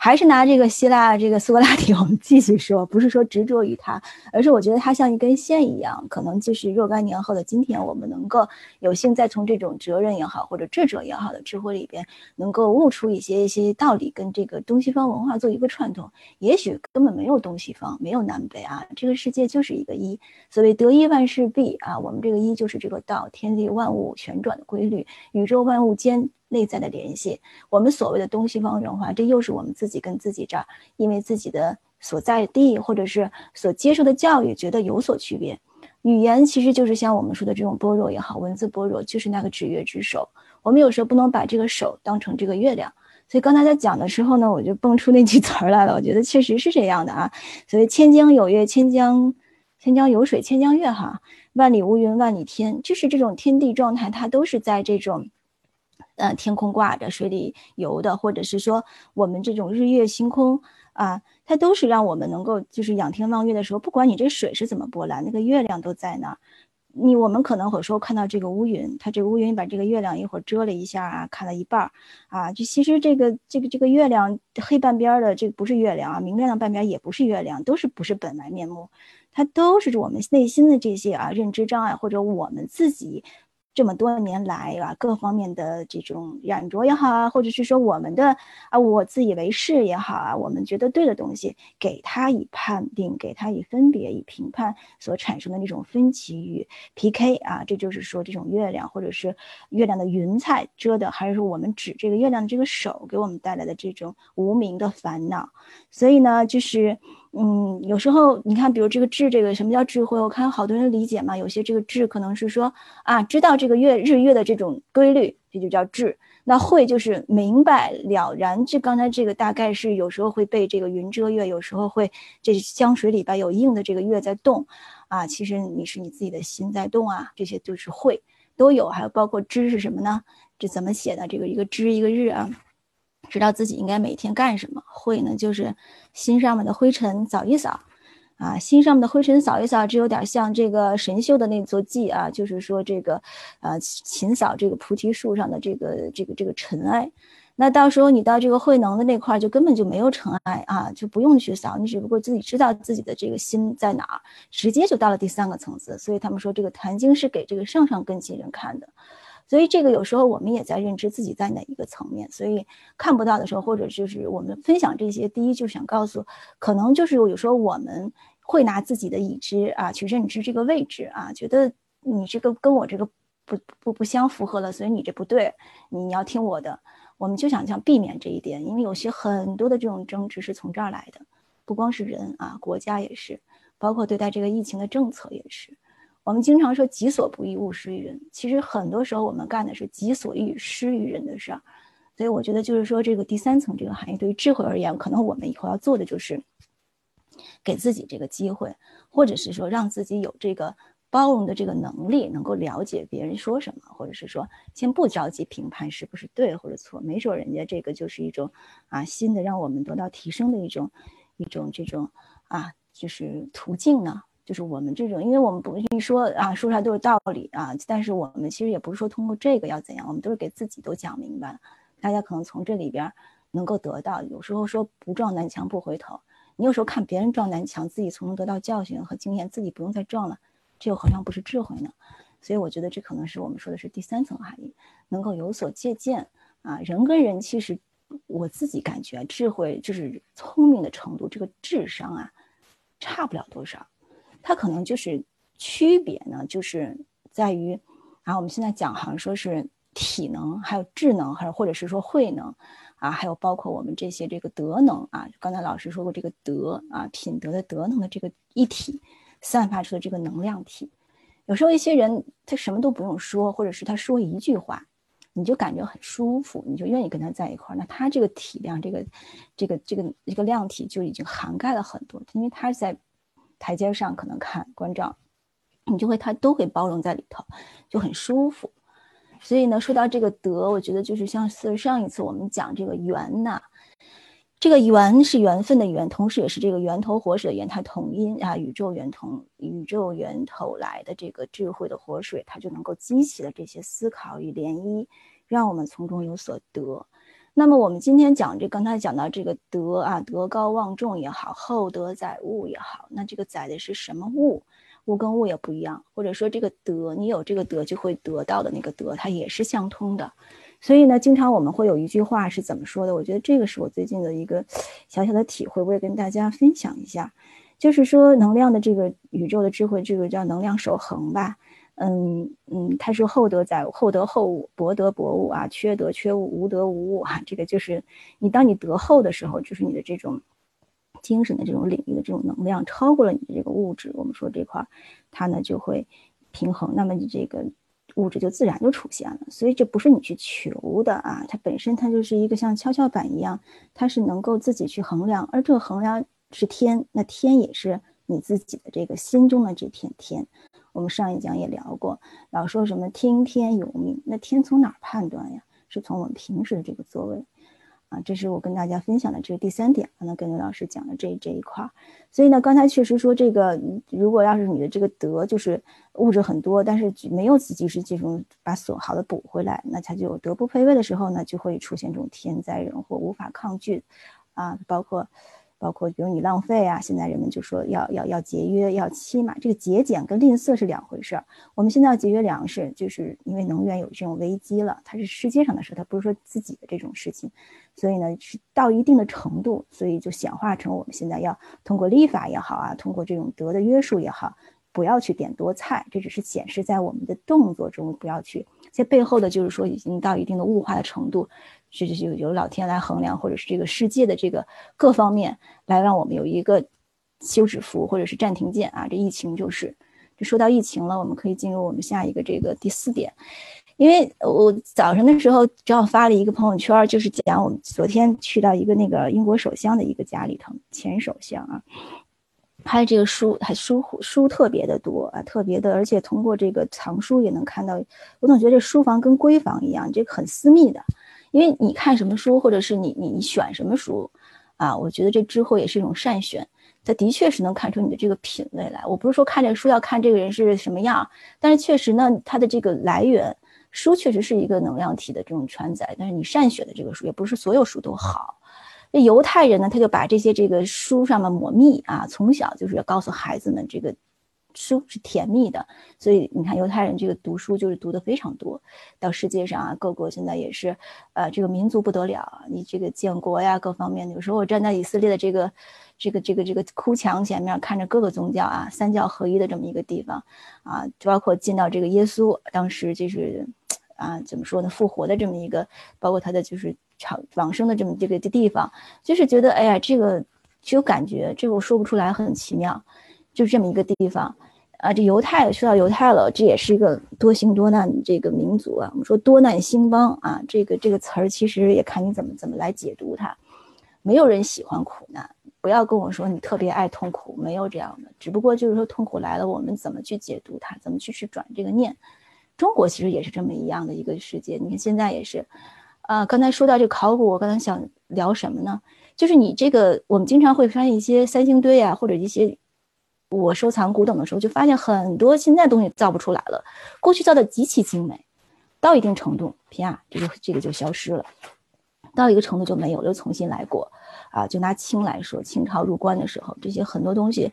还是拿这个希腊这个苏格拉底，我们继续说，不是说执着于他，而是我觉得他像一根线一样，可能就是若干年后的今天，我们能够有幸再从这种哲人也好，或者智者也好的智慧里边，能够悟出一些一些道理，跟这个东西方文化做一个串通。也许根本没有东西方，没有南北啊，这个世界就是一个一。所谓得一万事毕啊，我们这个一就是这个道，天地万物旋转的规律，宇宙万物间。内在的联系，我们所谓的东西方文化，这又是我们自己跟自己这儿，因为自己的所在地或者是所接受的教育，觉得有所区别。语言其实就是像我们说的这种般若也好，文字般若就是那个指月之手。我们有时候不能把这个手当成这个月亮。所以刚才在讲的时候呢，我就蹦出那句词儿来了。我觉得确实是这样的啊。所谓千江有月，千江千江有水，千江月哈，万里无云，万里天，就是这种天地状态，它都是在这种。呃，天空挂着，水里游的，或者是说我们这种日月星空啊，它都是让我们能够就是仰天望月的时候，不管你这水是怎么波澜，那个月亮都在那儿。你我们可能有时候看到这个乌云，它这个乌云把这个月亮一会儿遮了一下啊，看了一半儿啊，就其实这个这个这个月亮黑半边的这不是月亮啊，明亮的半边也不是月亮，都是不是本来面目，它都是我们内心的这些啊认知障碍或者我们自己。这么多年来啊，各方面的这种染着也好啊，或者是说我们的啊，我自以为是也好啊，我们觉得对的东西，给他以判定，给他以分别、以评判所产生的那种分歧与 PK 啊，这就是说这种月亮或者是月亮的云彩遮的，还是说我们指这个月亮的这个手给我们带来的这种无名的烦恼。所以呢，就是。嗯，有时候你看，比如这个智，这个什么叫智慧？我看好多人理解嘛，有些这个智可能是说啊，知道这个月日月的这种规律，这就叫智。那慧就是明白了然。这刚才这个大概是有时候会被这个云遮月，有时候会这江水里边有硬的这个月在动，啊，其实你是你自己的心在动啊，这些就是慧都有。还有包括知是什么呢？这怎么写的？这个一个知一个日啊。知道自己应该每天干什么，会呢，就是心上面的灰尘扫一扫，啊，心上面的灰尘扫一扫，这有点像这个神秀的那座偈啊，就是说这个，呃，勤扫这个菩提树上的这个这个这个尘埃。那到时候你到这个慧能的那块儿，就根本就没有尘埃啊，就不用去扫，你只不过自己知道自己的这个心在哪儿，直接就到了第三个层次。所以他们说这个坛经是给这个上上根基人看的。所以这个有时候我们也在认知自己在哪一个层面，所以看不到的时候，或者就是我们分享这些，第一就想告诉，可能就是有时候我们会拿自己的已知啊去认知这个位置啊，觉得你这个跟我这个不不不相符合了，所以你这不对，你要听我的，我们就想想避免这一点，因为有些很多的这种争执是从这儿来的，不光是人啊，国家也是，包括对待这个疫情的政策也是。我们经常说“己所不欲，勿施于人”。其实很多时候，我们干的是“己所欲，施于人”的事儿。所以，我觉得就是说，这个第三层这个含义，对于智慧而言，可能我们以后要做的就是，给自己这个机会，或者是说，让自己有这个包容的这个能力，能够了解别人说什么，或者是说先不着急评判是不是对或者错，没准人家这个就是一种啊新的让我们得到提升的一种一种这种啊就是途径呢。就是我们这种，因为我们不一说啊，说出来都是道理啊，但是我们其实也不是说通过这个要怎样，我们都是给自己都讲明白。大家可能从这里边能够得到，有时候说不撞南墙不回头，你有时候看别人撞南墙，自己从中得到教训和经验，自己不用再撞了，这又好像不是智慧呢。所以我觉得这可能是我们说的是第三层含义，能够有所借鉴啊。人跟人其实我自己感觉智慧就是聪明的程度，这个智商啊，差不了多少。它可能就是区别呢，就是在于，啊，我们现在讲好像说是体能，还有智能，还有或者是说慧能，啊，还有包括我们这些这个德能啊，刚才老师说过这个德啊，品德的德能的这个一体散发出的这个能量体，有时候一些人他什么都不用说，或者是他说一句话，你就感觉很舒服，你就愿意跟他在一块儿，那他这个体量，这个这个这个这个量体就已经涵盖了很多，因为他在。台阶上可能看关照，你就会他都会包容在里头，就很舒服。所以呢，说到这个德，我觉得就是像是上一次我们讲这个缘呐，这个缘是缘分的缘，同时也是这个源头活水的源，它同音啊，宇宙源头宇宙源头来的这个智慧的活水，它就能够激起了这些思考与涟漪，让我们从中有所得。那么我们今天讲这，刚才讲到这个德啊，德高望重也好，厚德载物也好，那这个载的是什么物？物跟物也不一样，或者说这个德，你有这个德就会得到的那个德，它也是相通的。所以呢，经常我们会有一句话是怎么说的？我觉得这个是我最近的一个小小的体会，我也跟大家分享一下，就是说能量的这个宇宙的智慧，这个叫能量守恒吧。嗯嗯，他说厚德载物，厚德厚物，薄德薄物啊，缺德缺物，无德无物啊。这个就是你当你德厚的时候，就是你的这种精神的这种领域的这种能量超过了你的这个物质。我们说这块，它呢就会平衡，那么你这个物质就自然就出现了。所以这不是你去求的啊，它本身它就是一个像跷跷板一样，它是能够自己去衡量，而这个衡量是天，那天也是你自己的这个心中的这片天。我们上一讲也聊过，老说什么听天由命，那天从哪儿判断呀？是从我们平时的这个座位，啊，这是我跟大家分享的这个第三点，刚才跟刘老师讲的这这一块儿。所以呢，刚才确实说这个，如果要是你的这个德就是物质很多，但是没有及时这种把损耗的补回来，那它就德不配位的时候呢，就会出现这种天灾人祸无法抗拒，啊，包括。包括比如你浪费啊，现在人们就说要要要节约，要期嘛。这个节俭跟吝啬是两回事儿。我们现在要节约粮食，就是因为能源有这种危机了，它是世界上的事，它不是说自己的这种事情。所以呢，是到一定的程度，所以就显化成我们现在要通过立法也好啊，通过这种德的约束也好，不要去点多菜，这只是显示在我们的动作中不要去。这背后的就是说已经到一定的物化的程度。是是有有老天来衡量，或者是这个世界的这个各方面来让我们有一个休止符或者是暂停键啊。这疫情就是，就说到疫情了，我们可以进入我们下一个这个第四点。因为我早上的时候正好发了一个朋友圈，就是讲我们昨天去到一个那个英国首相的一个家里头，前首相啊，拍这个书还书书特别的多啊，特别的，而且通过这个藏书也能看到，我总觉得书房跟闺房一样，这个很私密的。因为你看什么书，或者是你你你选什么书，啊，我觉得这之后也是一种善选，它的确是能看出你的这个品味来。我不是说看这个书要看这个人是什么样，但是确实呢，它的这个来源，书确实是一个能量体的这种传载。但是你善选的这个书，也不是所有书都好。那犹太人呢，他就把这些这个书上面抹蜜啊，从小就是要告诉孩子们这个。书是甜蜜的，所以你看犹太人这个读书就是读的非常多。到世界上啊，各国现在也是，呃，这个民族不得了。你这个建国呀，各方面，有时候我站在以色列的这个、这个、这个、这个哭墙前面，看着各个宗教啊，三教合一的这么一个地方啊，包括见到这个耶稣当时就是啊，怎么说呢，复活的这么一个，包括他的就是长往生的这么这个地方，就是觉得哎呀，这个就有感觉，这个我说不出来，很奇妙，就这么一个地方。啊，这犹太说到犹太了，这也是一个多行多难这个民族啊。我们说多难兴邦啊，这个这个词儿其实也看你怎么怎么来解读它。没有人喜欢苦难，不要跟我说你特别爱痛苦，没有这样的。只不过就是说痛苦来了，我们怎么去解读它，怎么去去转这个念。中国其实也是这么一样的一个世界。你看现在也是，啊，刚才说到这考古，我刚才想聊什么呢？就是你这个，我们经常会发现一些三星堆啊，或者一些我收藏古董的时候，就发现很多现在东西造不出来了，过去造的极其精美，到一定程度，啪，这个这个就消失了，到一个程度就没有，又重新来过。啊，就拿清来说，清朝入关的时候，这些很多东西，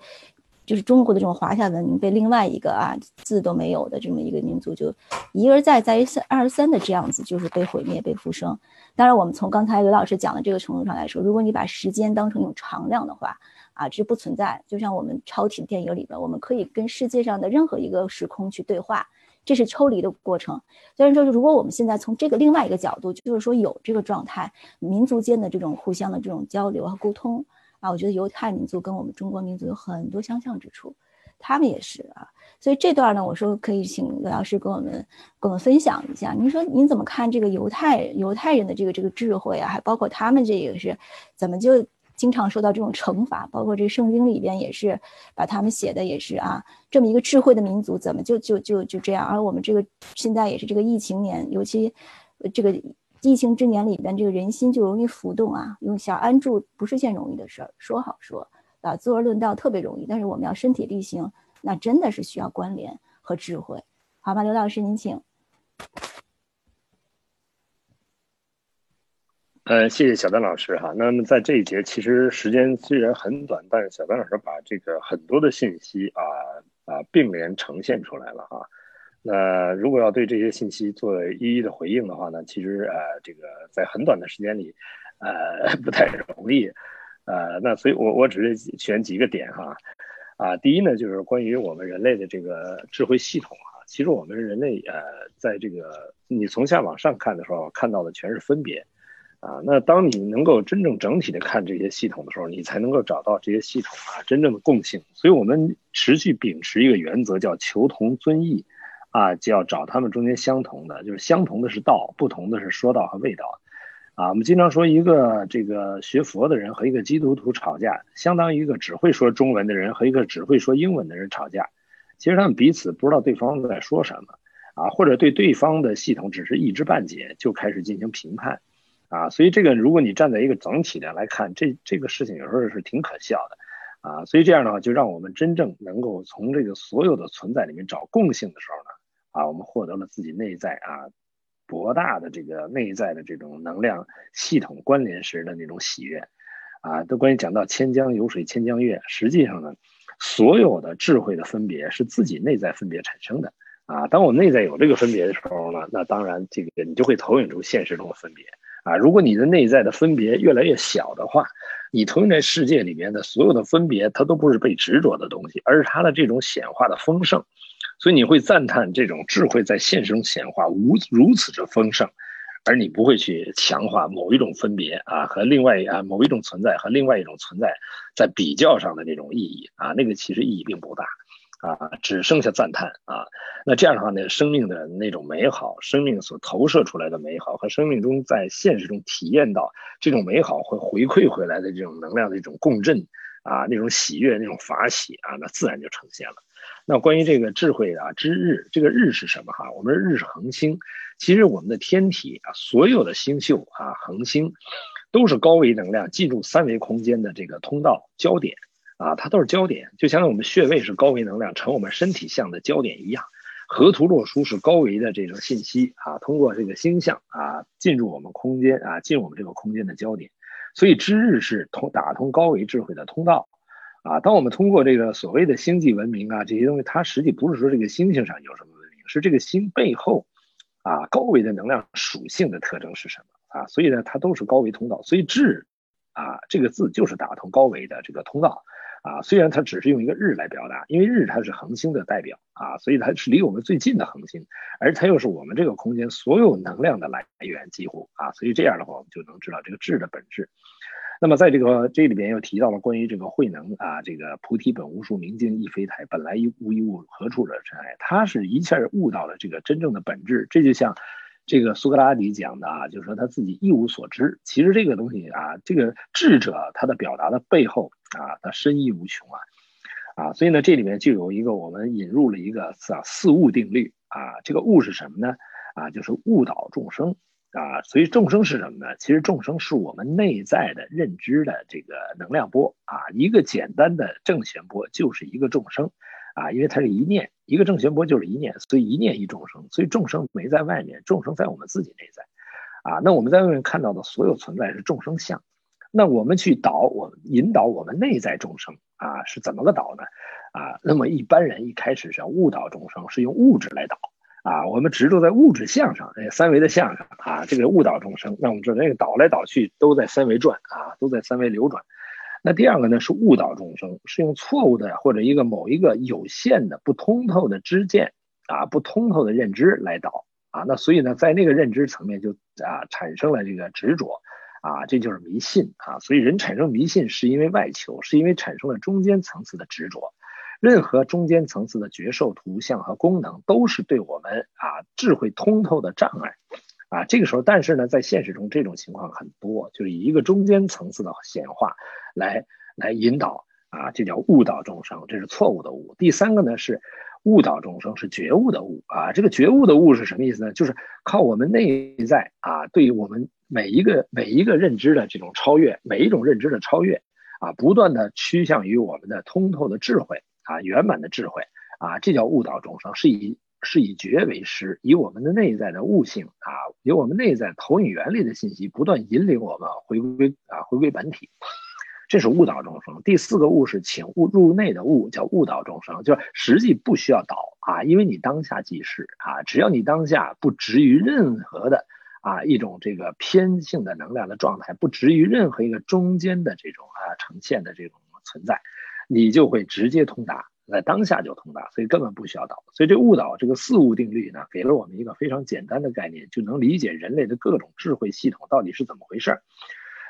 就是中国的这种华夏文明被另外一个啊字都没有的这么一个民族，就一而再再而三的这样子，就是被毁灭、被复生。当然，我们从刚才刘老师讲的这个程度上来说，如果你把时间当成一种常量的话，啊，这不存在。就像我们超体电影里边，我们可以跟世界上的任何一个时空去对话。这是抽离的过程，所以说，如果我们现在从这个另外一个角度，就是说有这个状态，民族间的这种互相的这种交流和沟通啊，我觉得犹太民族跟我们中国民族有很多相像之处，他们也是啊。所以这段呢，我说可以请刘老师跟我们跟我们分享一下，您说您怎么看这个犹太犹太人的这个这个智慧啊，还包括他们这个是怎么就？经常受到这种惩罚，包括这圣经里边也是把他们写的也是啊，这么一个智慧的民族，怎么就就就就这样？而我们这个现在也是这个疫情年，尤其这个疫情之年里边，这个人心就容易浮动啊，用想安住不是件容易的事儿。说好说啊，坐而论道特别容易，但是我们要身体力行，那真的是需要关联和智慧，好吧？刘老师您请。呃，谢谢小丹老师哈。那么在这一节，其实时间虽然很短，但是小丹老师把这个很多的信息啊啊并联呈现出来了哈。那如果要对这些信息做一一的回应的话呢，其实呃这个在很短的时间里，呃 不太容易。呃，那所以我我只是选几个点哈。啊，第一呢，就是关于我们人类的这个智慧系统哈。其实我们人类呃在这个你从下往上看的时候，看到的全是分别。啊，那当你能够真正整体的看这些系统的时候，你才能够找到这些系统啊真正的共性。所以，我们持续秉持一个原则，叫求同尊异，啊，就要找他们中间相同的，就是相同的是道，不同的是说道和味道。啊，我们经常说一个这个学佛的人和一个基督徒吵架，相当于一个只会说中文的人和一个只会说英文的人吵架。其实他们彼此不知道对方在说什么，啊，或者对对方的系统只是一知半解，就开始进行评判。啊，所以这个如果你站在一个整体的来看，这这个事情有时候是挺可笑的，啊，所以这样的话就让我们真正能够从这个所有的存在里面找共性的时候呢，啊，我们获得了自己内在啊博大的这个内在的这种能量系统关联时的那种喜悦，啊，都关于讲到千江有水千江月，实际上呢，所有的智慧的分别是自己内在分别产生的，啊，当我内在有这个分别的时候呢，那当然这个你就会投影出现实中的分别。啊，如果你的内在的分别越来越小的话，你投影在世界里面的所有的分别，它都不是被执着的东西，而是它的这种显化的丰盛。所以你会赞叹这种智慧在现实中显化无如此之丰盛，而你不会去强化某一种分别啊和另外啊某一种存在和另外一种存在在比较上的这种意义啊，那个其实意义并不大。啊，只剩下赞叹啊！那这样的话呢，生命的那种美好，生命所投射出来的美好，和生命中在现实中体验到这种美好会回馈回来的这种能量的一种共振啊，那种喜悦，那种法喜啊，那自然就呈现了。那关于这个智慧啊之日，这个日是什么哈？我们日是恒星，其实我们的天体啊，所有的星宿啊，恒星都是高维能量进入三维空间的这个通道焦点。啊，它都是焦点，就相当于我们穴位是高维能量成我们身体像的焦点一样，河图洛书是高维的这种信息啊，通过这个星象啊进入我们空间啊，进入我们这个空间的焦点，所以知日是通打通高维智慧的通道啊。当我们通过这个所谓的星际文明啊这些东西，它实际不是说这个星星上有什么文明，是这个星背后啊高维的能量属性的特征是什么啊？所以呢，它都是高维通道，所以智啊这个字就是打通高维的这个通道。啊，虽然它只是用一个日来表达，因为日它是恒星的代表啊，所以它是离我们最近的恒星，而它又是我们这个空间所有能量的来源，几乎啊，所以这样的话，我们就能知道这个智的本质。那么在这个这里边又提到了关于这个慧能啊，这个菩提本无树，明镜亦非台，本来无一物，何处惹尘埃？他是一下悟到了这个真正的本质。这就像这个苏格拉底讲的啊，就是说他自己一无所知。其实这个东西啊，这个智者他的表达的背后啊，他深意无穷啊，啊，所以呢，这里面就有一个我们引入了一个四四物定律啊，这个物是什么呢？啊，就是误导众生啊，所以众生是什么呢？其实众生是我们内在的认知的这个能量波啊，一个简单的正弦波就是一个众生。啊，因为它是一念，一个正弦波就是一念，所以一念一众生，所以众生没在外面，众生在我们自己内在。啊，那我们在外面看到的所有存在是众生相，那我们去导，我引导我们内在众生啊，是怎么个导呢？啊，那么一般人一开始是要误导众生，是用物质来导啊，我们执着在物质相上，哎，三维的相上啊，这个误导众生，那我们知道那个导来导去都在三维转啊，都在三维流转。那第二个呢是误导众生，是用错误的或者一个某一个有限的不通透的知见啊，不通透的认知来导啊。那所以呢，在那个认知层面就啊产生了这个执着啊，这就是迷信啊。所以人产生迷信是因为外求，是因为产生了中间层次的执着。任何中间层次的觉受图像和功能，都是对我们啊智慧通透的障碍。啊，这个时候，但是呢，在现实中这种情况很多，就是以一个中间层次的显化来来引导啊，这叫误导众生，这是错误的误。第三个呢是误导众生，是觉悟的悟啊。这个觉悟的悟是什么意思呢？就是靠我们内在啊，对于我们每一个每一个认知的这种超越，每一种认知的超越啊，不断的趋向于我们的通透的智慧啊，圆满的智慧啊，这叫误导众生，是以。是以觉为师，以我们的内在的悟性啊，以我们内在投影原理的信息，不断引领我们回归啊，回归本体，这是误导众生。第四个悟是请悟入内的悟，叫误导众生，就是实际不需要导啊，因为你当下即是啊，只要你当下不执于任何的啊一种这个偏性的能量的状态，不执于任何一个中间的这种啊呈现的这种存在，你就会直接通达。在当下就通达，所以根本不需要导。所以这误导这个四物定律呢，给了我们一个非常简单的概念，就能理解人类的各种智慧系统到底是怎么回事儿。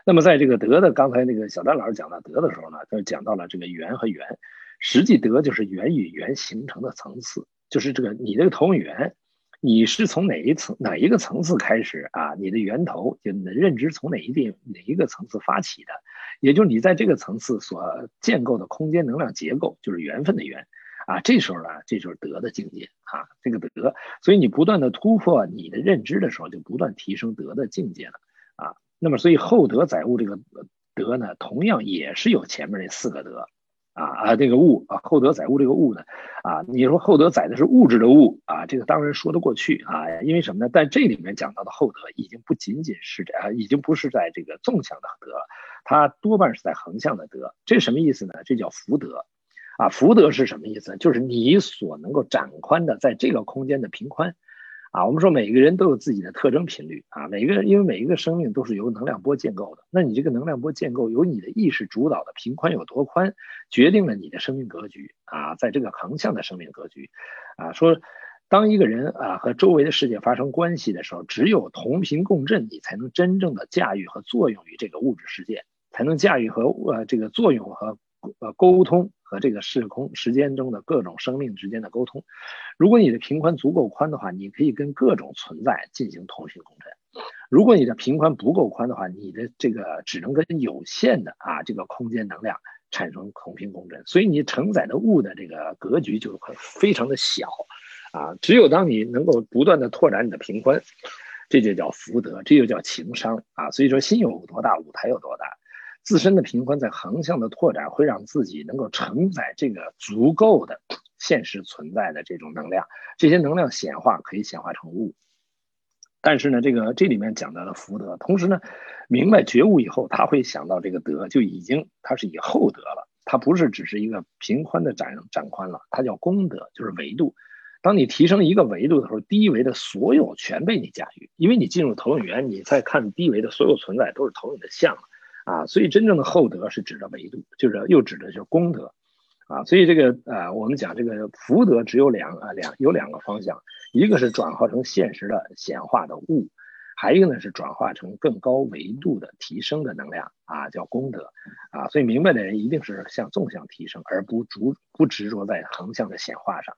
那么在这个德的刚才那个小丹老师讲到德的时候呢，就讲到了这个圆和圆，实际德就是圆与圆形成的层次，就是这个你这个投影源。你是从哪一层哪一个层次开始啊？你的源头就你的认知从哪一地哪一个层次发起的？也就是你在这个层次所建构的空间能量结构，就是缘分的缘啊。这时候呢，这就是德的境界啊。这个德，所以你不断的突破你的认知的时候，就不断提升德的境界了啊。那么，所以厚德载物这个德呢，同样也是有前面那四个德。啊啊，这个物啊，厚德载物这个物呢，啊，你说厚德载的是物质的物啊，这个当然说得过去啊，因为什么呢？在这里面讲到的厚德，已经不仅仅是这啊，已经不是在这个纵向的德，它多半是在横向的德。这什么意思呢？这叫福德，啊，福德是什么意思？就是你所能够展宽的在这个空间的平宽。啊，我们说每个人都有自己的特征频率啊，每个人因为每一个生命都是由能量波建构的，那你这个能量波建构由你的意识主导的频宽有多宽，决定了你的生命格局啊，在这个横向的生命格局，啊，说当一个人啊和周围的世界发生关系的时候，只有同频共振，你才能真正的驾驭和作用于这个物质世界，才能驾驭和呃这个作用和呃沟通。和这个时空时间中的各种生命之间的沟通，如果你的频宽足够宽的话，你可以跟各种存在进行同频共振；如果你的频宽不够宽的话，你的这个只能跟有限的啊这个空间能量产生同频共振，所以你承载的物的这个格局就会非常的小啊。只有当你能够不断的拓展你的频宽，这就叫福德，这就叫情商啊。所以说，心有多大，舞台有多大。自身的平宽在横向的拓展，会让自己能够承载这个足够的现实存在的这种能量，这些能量显化可以显化成物。但是呢，这个这里面讲到了福德，同时呢，明白觉悟以后，他会想到这个德就已经它是以后德了，它不是只是一个平宽的展展宽了，它叫功德，就是维度。当你提升一个维度的时候，低维的所有全被你驾驭，因为你进入投影源，你再看低维的所有存在都是投影的像。啊，所以真正的厚德是指的维度，就是又指的就是功德，啊，所以这个呃，我们讲这个福德只有两啊两有两个方向，一个是转化成现实的显化的物，还一个呢是转化成更高维度的提升的能量啊，叫功德，啊，所以明白的人一定是向纵向提升，而不逐不执着在横向的显化上，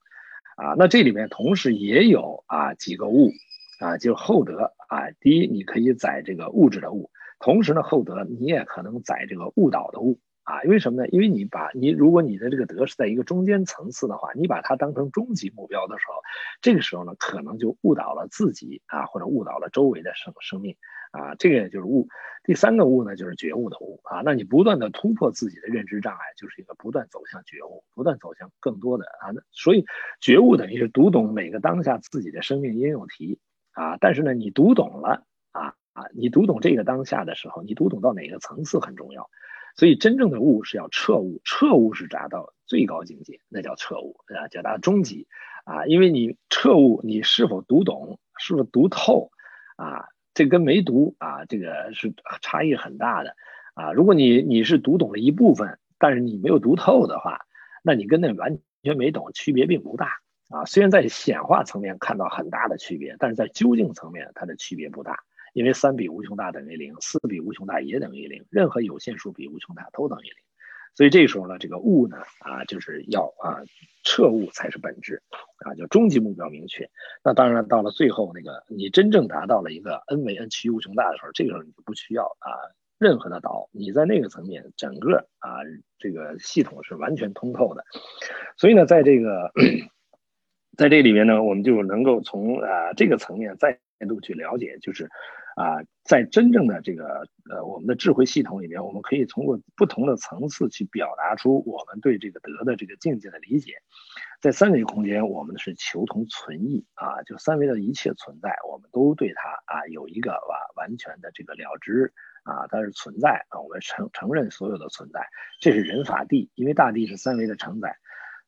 啊，那这里面同时也有啊几个物，啊，就厚德。啊。第一，你可以载这个物质的物，同时呢，厚德你也可能载这个误导的误啊。为什么呢？因为你把你如果你的这个德是在一个中间层次的话，你把它当成终极目标的时候，这个时候呢，可能就误导了自己啊，或者误导了周围的生生命啊。这个就是误。第三个误呢，就是觉悟的悟啊。那你不断的突破自己的认知障碍，就是一个不断走向觉悟，不断走向更多的啊。那所以觉悟等于是读懂每个当下自己的生命应用题。啊，但是呢，你读懂了，你读懂这个当下的时候，你读懂到哪个层次很重要。所以真正的悟是要彻悟，彻悟是达到最高境界，那叫彻悟啊，叫达到终极啊。因为你彻悟，你是否读懂，是否读透啊？这跟没读啊，这个是差异很大的啊。如果你你是读懂了一部分，但是你没有读透的话，那你跟那完全没懂区别并不大。啊，虽然在显化层面看到很大的区别，但是在究竟层面它的区别不大，因为三比无穷大等于零，四比无穷大也等于零，任何有限数比无穷大都等于零，所以这时候呢，这个物呢，啊，就是要啊彻悟才是本质，啊，就终极目标明确。那当然到了最后那个你真正达到了一个 n 为 n 趋于无穷大的时候，这个时候你就不需要啊任何的导，你在那个层面整个啊这个系统是完全通透的，所以呢，在这个。在这里面呢，我们就能够从啊这个层面再度去了解，就是啊在真正的这个呃我们的智慧系统里面，我们可以通过不同的层次去表达出我们对这个德的这个境界的理解。在三维空间，我们是求同存异啊，就三维的一切存在，我们都对它啊有一个完完全的这个了知啊，它是存在啊，我们承承认所有的存在，这是人法地，因为大地是三维的承载。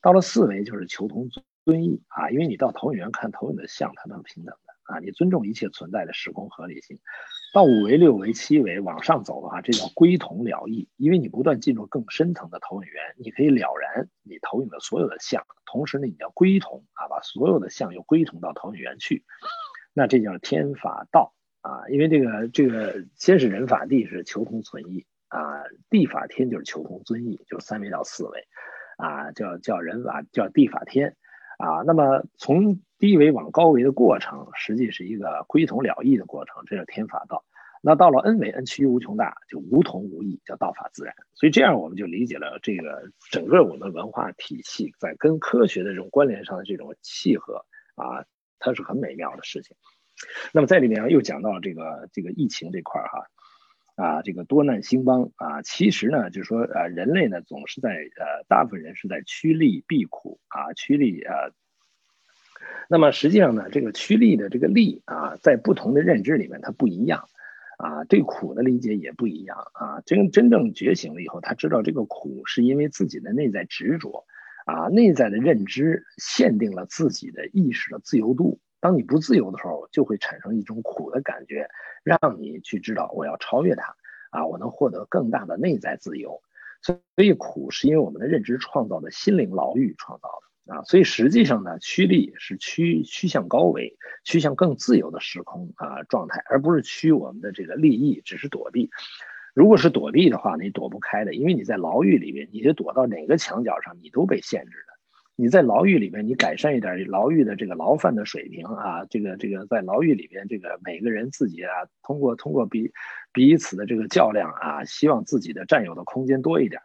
到了四维就是求同存。尊意啊，因为你到投影源看投影的像，它都是平等的啊。你尊重一切存在的时空合理性。到五维、六维、七维往上走的话，这叫归同了义，因为你不断进入更深层的投影源，你可以了然你投影的所有的像，同时呢，你要归同啊，把所有的像又归同到投影源去。那这叫天法道啊，因为这个这个先是人法地是求同存异啊，地法天就是求同尊异，就是三维到四维啊，叫叫人法叫地法天。啊，那么从低维往高维的过程，实际是一个归同了义的过程，这是天法道。那到了 n 维，n 趋于无穷大，就无同无异，叫道法自然。所以这样我们就理解了这个整个我们文化体系在跟科学的这种关联上的这种契合啊，它是很美妙的事情。那么在里面又讲到这个这个疫情这块儿哈。啊，这个多难兴邦啊，其实呢，就是说，呃，人类呢总是在呃，大部分人是在趋利避苦啊，趋利啊。那么实际上呢，这个趋利的这个利啊，在不同的认知里面它不一样啊，对苦的理解也不一样啊。真真正觉醒了以后，他知道这个苦是因为自己的内在执着啊，内在的认知限定了自己的意识的自由度。当你不自由的时候，就会产生一种苦的感觉，让你去知道我要超越它，啊，我能获得更大的内在自由。所以苦是因为我们的认知创造的心灵牢狱创造的啊。所以实际上呢，趋利是趋趋向高维，趋向更自由的时空啊状态，而不是趋我们的这个利益，只是躲避。如果是躲避的话，你躲不开的，因为你在牢狱里面，你就躲到哪个墙角上，你都被限制的。你在牢狱里面，你改善一点牢狱的这个牢犯的水平啊，这个这个在牢狱里边，这个每个人自己啊，通过通过彼彼此的这个较量啊，希望自己的占有的空间多一点，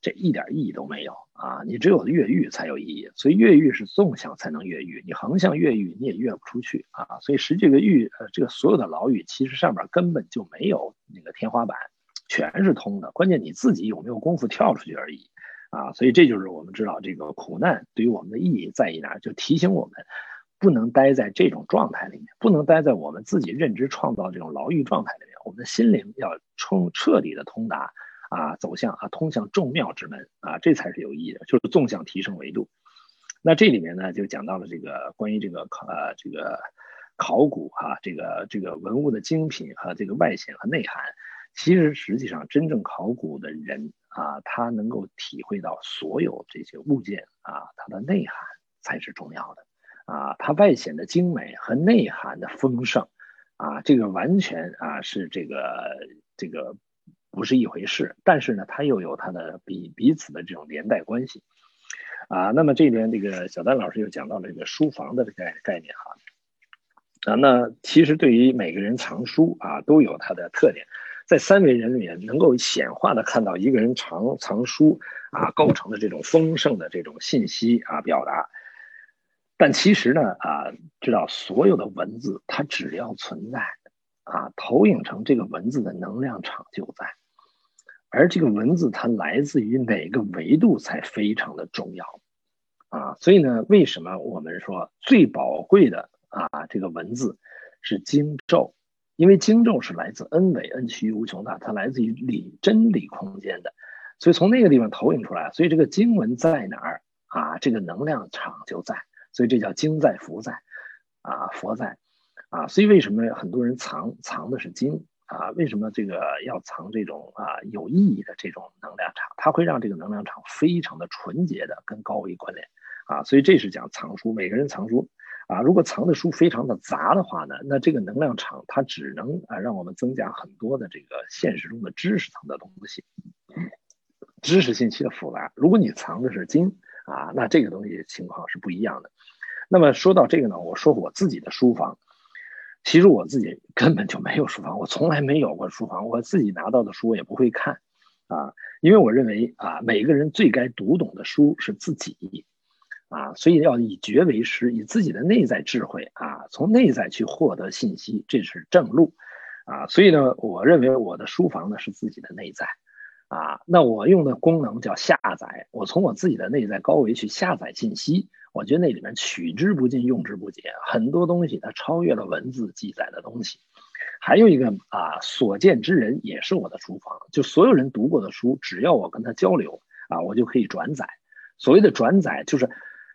这一点意义都没有啊！你只有越狱才有意义，所以越狱是纵向才能越狱，你横向越狱你也越不出去啊！所以实际这个狱呃，这个所有的牢狱其实上面根本就没有那个天花板，全是通的，关键你自己有没有功夫跳出去而已。啊，所以这就是我们知道这个苦难对于我们的意义在于哪，就提醒我们不能待在这种状态里面，不能待在我们自己认知创造这种牢狱状态里面。我们的心灵要冲彻底的通达啊，走向啊，通向众妙之门啊，这才是有意义的，就是纵向提升维度。那这里面呢，就讲到了这个关于这个考呃这个考古哈，这个这个文物的精品和这个外显和内涵。其实实际上真正考古的人。啊，他能够体会到所有这些物件啊，它的内涵才是重要的啊，它外显的精美和内涵的丰盛啊，这个完全啊是这个这个不是一回事。但是呢，它又有它的彼彼此的这种连带关系啊。那么这边这个小丹老师又讲到了这个书房的概概念哈啊，那其实对于每个人藏书啊，都有它的特点。在三维人里面，能够显化的看到一个人藏藏书啊构成的这种丰盛的这种信息啊表达。但其实呢啊，知道所有的文字，它只要存在啊，投影成这个文字的能量场就在。而这个文字它来自于哪个维度才非常的重要啊。所以呢，为什么我们说最宝贵的？啊，这个文字是经咒，因为经咒是来自 n 维 n 趋无穷大，它来自于理真理空间的，所以从那个地方投影出来，所以这个经文在哪儿啊？这个能量场就在，所以这叫经在福在，啊佛在，啊，所以为什么很多人藏藏的是经啊？为什么这个要藏这种啊有意义的这种能量场？它会让这个能量场非常的纯洁的跟高维关联啊，所以这是讲藏书，每个人藏书。啊，如果藏的书非常的杂的话呢，那这个能量场它只能啊让我们增加很多的这个现实中的知识层的东西，知识信息的复杂。如果你藏的是金啊，那这个东西情况是不一样的。那么说到这个呢，我说我自己的书房，其实我自己根本就没有书房，我从来没有过书房，我自己拿到的书我也不会看啊，因为我认为啊，每个人最该读懂的书是自己。啊，所以要以觉为师，以自己的内在智慧啊，从内在去获得信息，这是正路，啊，所以呢，我认为我的书房呢是自己的内在，啊，那我用的功能叫下载，我从我自己的内在高维去下载信息，我觉得那里面取之不尽，用之不竭，很多东西它超越了文字记载的东西，还有一个啊，所见之人也是我的书房，就所有人读过的书，只要我跟他交流啊，我就可以转载，所谓的转载就是。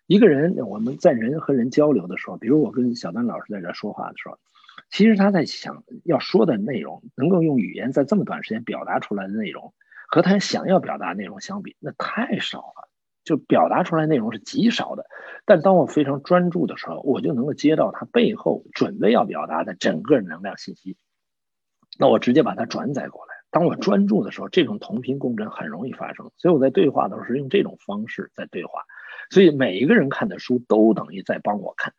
一个人，我们在人和人交流的时候，比如我跟小丹老师在这说话的时候，其实他在想要说的内容，能够用语言在这么短时间表达出来的内容，和他想要表达内容相比，那太少了，就表达出来内容是极少的。但当我非常专注的时候，我就能够接到他背后准备要表达的整个能量信息，那我直接把它转载过来。当我专注的时候，这种同频共振很容易发生，所以我在对话的时候是用这种方式在对话。所以每一个人看的书都等于在帮我看，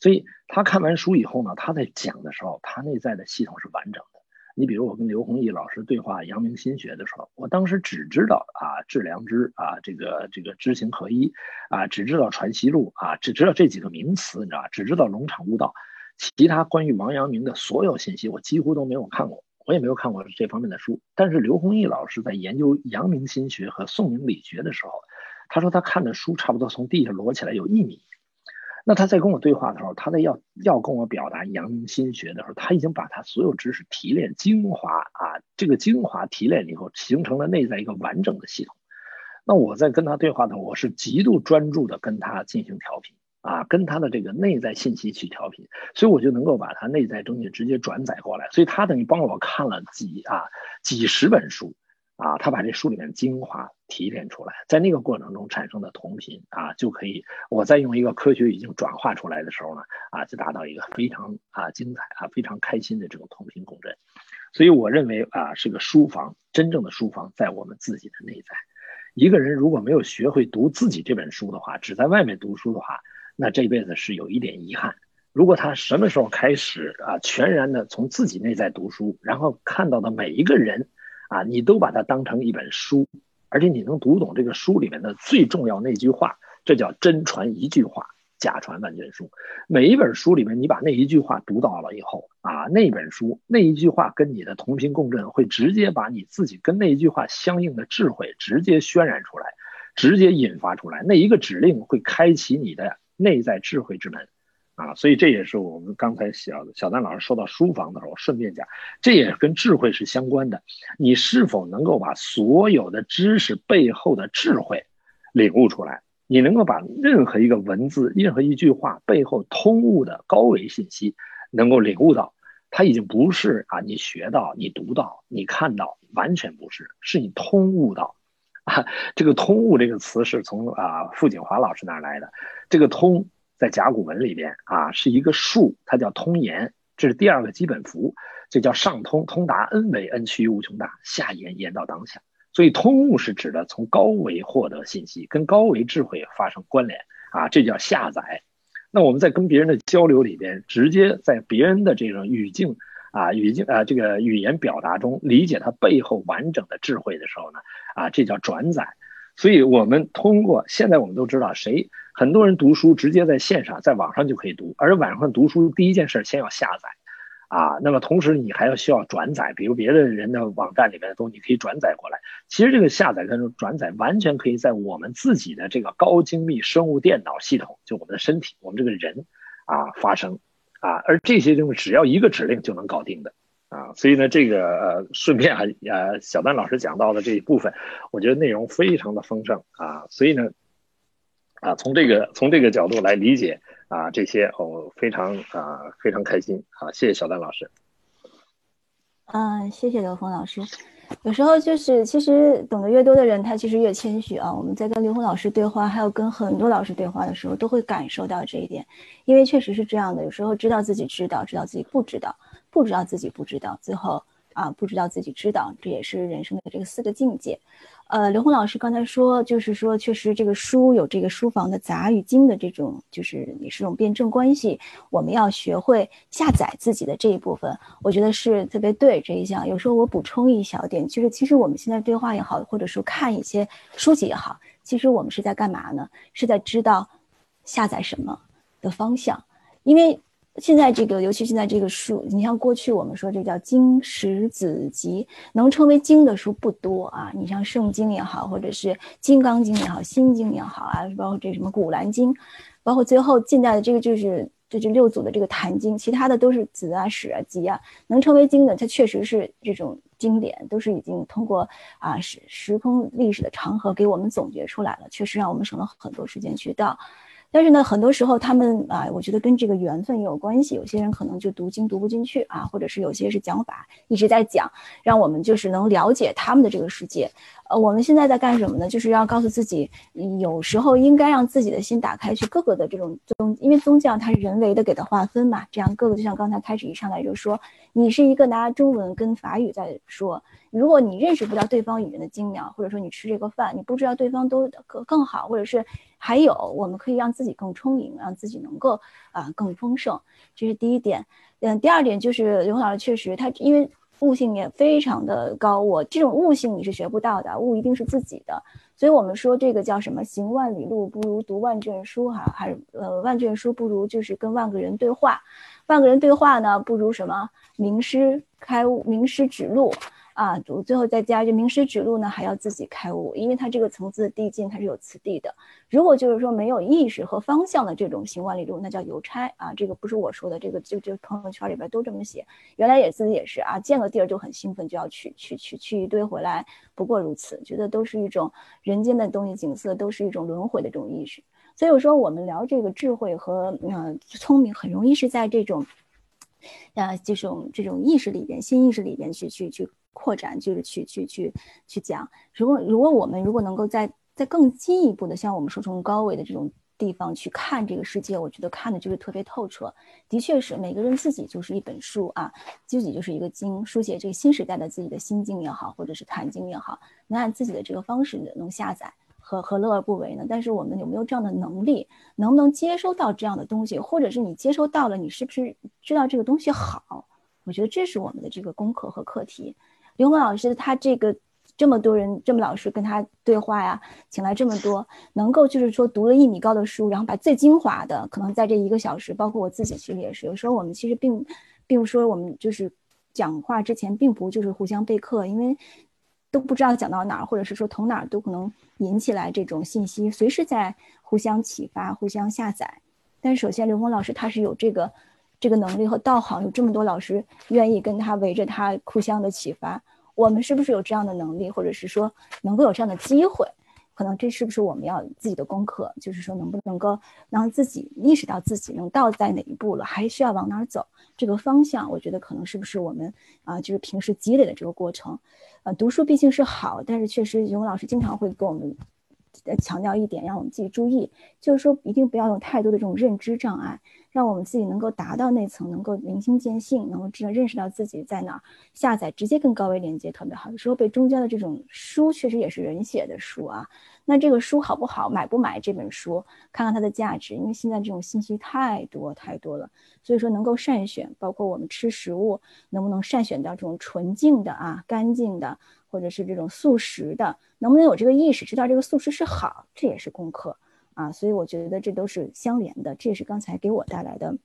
所以他看完书以后呢，他在讲的时候，他内在的系统是完整的。你比如我跟刘弘毅老师对话阳明心学的时候，我当时只知道啊致良知啊这个这个知行合一啊，只知道传习录啊，只知道这几个名词，你知道吧？只知道龙场悟道，其他关于王阳明的所有信息我几乎都没有看过，我也没有看过这方面的书。但是刘弘毅老师在研究阳明心学和宋明理学的时候。他说他看的书差不多从地下摞起来有一米，那他在跟我对话的时候，他在要要跟我表达阳明心学的时候，他已经把他所有知识提炼精华啊，这个精华提炼以后，形成了内在一个完整的系统。那我在跟他对话的时候，我是极度专注的跟他进行调频啊，跟他的这个内在信息去调频，所以我就能够把他内在东西直接转载过来，所以他等于帮我看了几啊几十本书。啊，他把这书里面精华提炼出来，在那个过程中产生的同频啊，就可以我再用一个科学语境转化出来的时候呢，啊，就达到一个非常啊精彩啊非常开心的这种同频共振。所以我认为啊，是个书房，真正的书房在我们自己的内在。一个人如果没有学会读自己这本书的话，只在外面读书的话，那这辈子是有一点遗憾。如果他什么时候开始啊，全然的从自己内在读书，然后看到的每一个人。啊，你都把它当成一本书，而且你能读懂这个书里面的最重要那句话，这叫真传一句话，假传万卷书。每一本书里面，你把那一句话读到了以后，啊，那本书那一句话跟你的同频共振，会直接把你自己跟那一句话相应的智慧直接渲染出来，直接引发出来。那一个指令会开启你的内在智慧之门。啊，所以这也是我们刚才小小丹老师说到书房的时候，顺便讲，这也跟智慧是相关的。你是否能够把所有的知识背后的智慧领悟出来？你能够把任何一个文字、任何一句话背后通悟的高维信息，能够领悟到，它已经不是啊，你学到、你读到、你看到，完全不是，是你通悟到。啊，这个“通悟”这个词是从啊傅景华老师那儿来的，这个“通”。在甲骨文里边啊，是一个数，它叫通言，这是第二个基本符，这叫上通，通达 n 维 n 趋于无穷大，下言言到当下。所以通悟是指的从高维获得信息，跟高维智慧发生关联啊，这叫下载。那我们在跟别人的交流里边，直接在别人的这种语境啊语境啊这个语言表达中理解他背后完整的智慧的时候呢，啊，这叫转载。所以我们通过现在我们都知道，谁很多人读书直接在线上在网上就可以读，而网上读书第一件事先要下载。啊，那么同时你还要需要转载，比如别的人的网站里面的东西可以转载过来。其实这个下载跟转载完全可以在我们自己的这个高精密生物电脑系统，就我们的身体，我们这个人啊发生啊，而这些东西只要一个指令就能搞定的啊。所以呢，这个呃顺便啊呃小丹老师讲到的这一部分，我觉得内容非常的丰盛啊。所以呢啊从这个从这个角度来理解。啊，这些我非常啊非常开心啊！谢谢小丹老师。嗯，谢谢刘峰老师。有时候就是，其实懂得越多的人，他其实越谦虚啊。我们在跟刘峰老师对话，还有跟很多老师对话的时候，都会感受到这一点。因为确实是这样的，有时候知道自己知道，知道自己不知道，不知道自己不知道，最后啊不知道自己知道，这也是人生的这个四个境界。呃，刘红老师刚才说，就是说，确实这个书有这个书房的杂与精的这种，就是也是种辩证关系，我们要学会下载自己的这一部分，我觉得是特别对这一项。有时候我补充一小点，就是其实我们现在对话也好，或者说看一些书籍也好，其实我们是在干嘛呢？是在知道下载什么的方向，因为。现在这个，尤其现在这个书，你像过去我们说这叫经史子集，能称为经的书不多啊。你像圣经也好，或者是金刚经也好，心经也好啊，包括这什么古兰经，包括最后近代的这个就是这这六祖的这个坛经，其他的都是子啊史啊集啊，能称为经的，它确实是这种经典，都是已经通过啊时时空历史的长河给我们总结出来了，确实让我们省了很多时间去到。但是呢，很多时候他们啊，我觉得跟这个缘分也有关系。有些人可能就读经读不进去啊，或者是有些是讲法一直在讲，让我们就是能了解他们的这个世界。呃，我们现在在干什么呢？就是要告诉自己，有时候应该让自己的心打开，去各个的这种宗，因为宗教它是人为的给它划分嘛。这样各个就像刚才开始一上来就说，你是一个拿中文跟法语在说，如果你认识不到对方语言的精妙，或者说你吃这个饭，你不知道对方都更更好，或者是还有我们可以让自己更充盈，让自己能够啊更丰盛，这是第一点。嗯，第二点就是刘老师确实他因为。悟性也非常的高，我这种悟性你是学不到的，悟一定是自己的。所以我们说这个叫什么？行万里路不如读万卷书，哈，还是呃万卷书不如就是跟万个人对话，万个人对话呢不如什么名师开悟，名师指路。啊，我最后再加一句，名师指路呢，还要自己开悟，因为它这个层次的递进，它是有次第的。如果就是说没有意识和方向的这种行万里路，那叫邮差啊。这个不是我说的，这个就就朋友圈里边都这么写。原来也自己也是啊，见个地儿就很兴奋，就要去去去去一堆回来。不过如此，觉得都是一种人间的东西，景色都是一种轮回的这种意识。所以我说我们聊这个智慧和嗯聪明，很容易是在这种，呃这种这种意识里边，新意识里边去去去。扩展就是去去去去讲，如果如果我们如果能够在在更进一步的，像我们说从高维的这种地方去看这个世界，我觉得看的就是特别透彻。的确是每个人自己就是一本书啊，自己就是一个经，书写这个新时代的自己的心境也好，或者是谈经也好，能按自己的这个方式能下载，何何乐而不为呢？但是我们有没有这样的能力，能不能接收到这样的东西，或者是你接收到了，你是不是知道这个东西好？我觉得这是我们的这个功课和课题。刘红老师，他这个这么多人，这么老师跟他对话呀，请来这么多，能够就是说读了一米高的书，然后把最精华的，可能在这一个小时，包括我自己其实也是，有时候我们其实并，并不说我们就是讲话之前并不就是互相备课，因为都不知道讲到哪儿，或者是说从哪儿都可能引起来这种信息，随时在互相启发、互相下载。但首先，刘峰老师他是有这个。这个能力和道行，有这么多老师愿意跟他围着他互相的启发，我们是不是有这样的能力，或者是说能够有这样的机会？可能这是不是我们要自己的功课？就是说能不能够让自己意识到自己能到在哪一步了，还需要往哪儿走？这个方向，我觉得可能是不是我们啊，就是平时积累的这个过程。呃，读书毕竟是好，但是确实永老师经常会跟我们强调一点，让我们自己注意，就是说一定不要有太多的这种认知障碍。让我们自己能够达到那层，能够明心见性，能够知道认识到自己在哪儿，下载直接跟高维连接特别好。有时候被中间的这种书确实也是人写的书啊，那这个书好不好，买不买这本书，看看它的价值，因为现在这种信息太多太多了，所以说能够慎选，包括我们吃食物能不能慎选到这种纯净的啊、干净的，或者是这种素食的，能不能有这个意识，知道这个素食是好，这也是功课啊。所以我觉得这都是相连的，这也是刚才给我带来的。